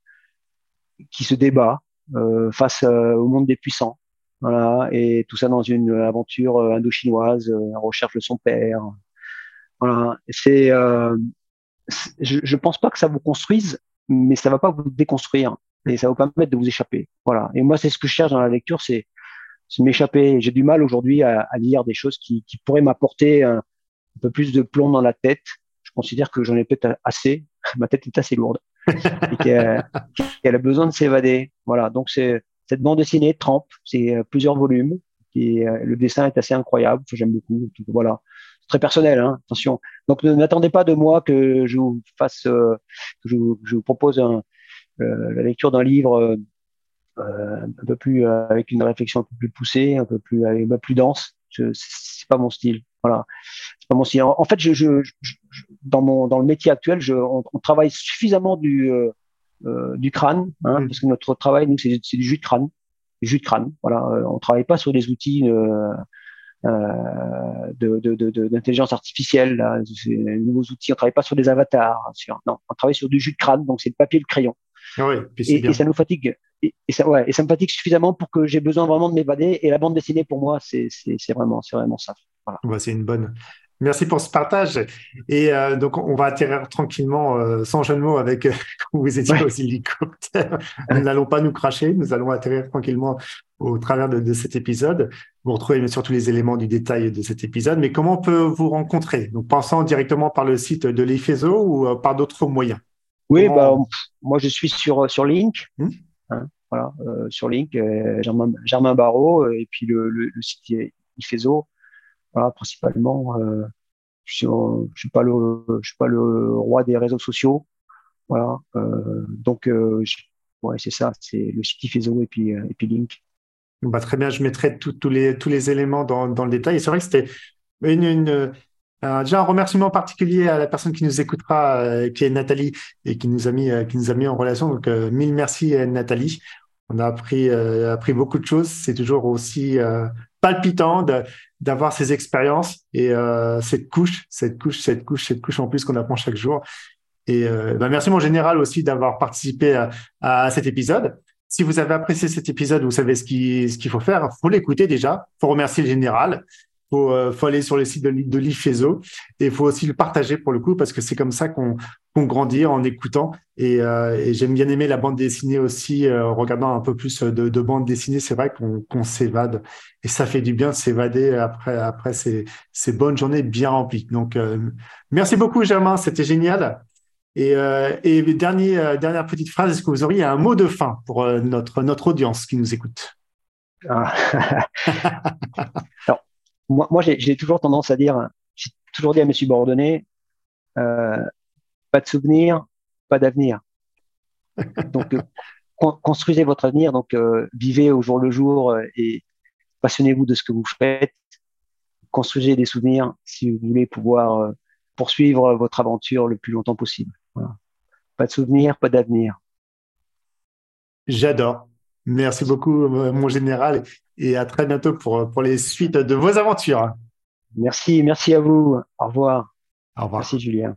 qui se débat euh, face euh, au monde des puissants. Voilà, et tout ça dans une aventure indo-chinoise, en recherche de son père. Voilà, c'est, je, je pense pas que ça vous construise, mais ça va pas vous déconstruire et ça va vous permettre de vous échapper. Voilà. Et moi, c'est ce que je cherche dans la lecture, c'est m'échapper. J'ai du mal aujourd'hui à, à, lire des choses qui, qui pourraient m'apporter un, un, peu plus de plomb dans la tête. Je considère que j'en ai peut-être assez. *laughs* Ma tête est assez lourde et *laughs* qu'elle qu a besoin de s'évader. Voilà. Donc c'est cette bande dessinée trempe. C'est euh, plusieurs volumes. Et euh, le dessin est assez incroyable. J'aime beaucoup. Donc, voilà. C'est très personnel. Hein. Attention. Donc n'attendez pas de moi que je vous fasse, euh, que je, je, vous propose un, euh, la lecture d'un livre euh, un peu plus euh, avec une réflexion un peu plus poussée, un peu plus un peu plus dense. C'est pas mon style. Voilà, c'est pas mon style. En, en fait, je, je, je, dans mon dans le métier actuel, je, on, on travaille suffisamment du euh, euh du crâne, hein, mmh. parce que notre travail, nous, c'est du jus de crâne, du jus de crâne. Voilà, on travaille pas sur des outils euh, de, de, de, d'intelligence artificielle, là, des nouveaux outils. On travaille pas sur des avatars. Sur, non, on travaille sur du jus de crâne, donc c'est le papier et le crayon. Ah oui, et, et, ça nous fatigue. Et, et, ça, ouais, et ça me fatigue suffisamment pour que j'ai besoin vraiment de m'évader. Et la bande dessinée, pour moi, c'est vraiment, vraiment ça. Voilà. Ouais, c'est une bonne. Merci pour ce partage. Et euh, donc, on va atterrir tranquillement, euh, sans jeu de mots, avec euh, *laughs* vous étiez ouais. aux hélicoptères. *laughs* nous n'allons pas nous cracher. Nous allons atterrir tranquillement au travers de, de, cet épisode. Vous retrouvez bien sûr tous les éléments du détail de cet épisode. Mais comment on peut vous rencontrer? Donc, pensant directement par le site de l'IFESO ou euh, par d'autres moyens? Oui, bah, moi je suis sur sur Link, hmm. hein, voilà, euh, sur Link, euh, Germain, Germain Barrault, euh, et puis le, le, le site IFESO, voilà, principalement. Euh, je suis, je suis pas le, je suis pas le roi des réseaux sociaux, voilà. Euh, donc, je, ouais, c'est ça, c'est le site IFESO et puis et puis Link. Bah, très bien, je mettrai tous les tous les éléments dans dans le détail. Et c'est vrai que c'était une, une euh, déjà un remerciement particulier à la personne qui nous écoutera, euh, qui est Nathalie et qui nous a mis, euh, qui nous a mis en relation. Donc mille merci Nathalie. On a appris, appris beaucoup de choses. C'est toujours aussi palpitant d'avoir ces expériences et cette couche, cette couche, cette couche, cette couche en plus qu'on apprend chaque jour. Et ben merci mon général aussi d'avoir participé à, à, cet épisode. Si vous avez apprécié cet épisode, vous savez ce qu'il ce qu'il faut faire. faut l'écouter déjà. faut remercier le général. Faut, euh, faut aller sur le site de, de l'IFESO et il faut aussi le partager pour le coup parce que c'est comme ça qu'on qu'on grandit en écoutant. Et, euh, et j'aime bien aimer la bande dessinée aussi, euh, regardant un peu plus de, de bande dessinée. C'est vrai qu'on qu'on s'évade et ça fait du bien de s'évader après après ces, ces bonnes journées bien remplies. Donc euh, merci beaucoup Germain, c'était génial. Et, euh, et dernier, euh, dernière petite phrase, est-ce que vous auriez un mot de fin pour notre, notre audience qui nous écoute? Ah. *laughs* Alors, moi, moi j'ai toujours tendance à dire, j'ai toujours dit à mes subordonnés, euh, pas de souvenirs, pas d'avenir. *laughs* Donc, construisez votre avenir, donc vivez au jour le jour et passionnez-vous de ce que vous faites. Construisez des souvenirs si vous voulez pouvoir poursuivre votre aventure le plus longtemps possible. Pas de souvenirs, pas d'avenir. J'adore. Merci beaucoup, euh, mon général, et à très bientôt pour, pour les suites de vos aventures. Merci, merci à vous. Au revoir. Au revoir. Merci, Julien.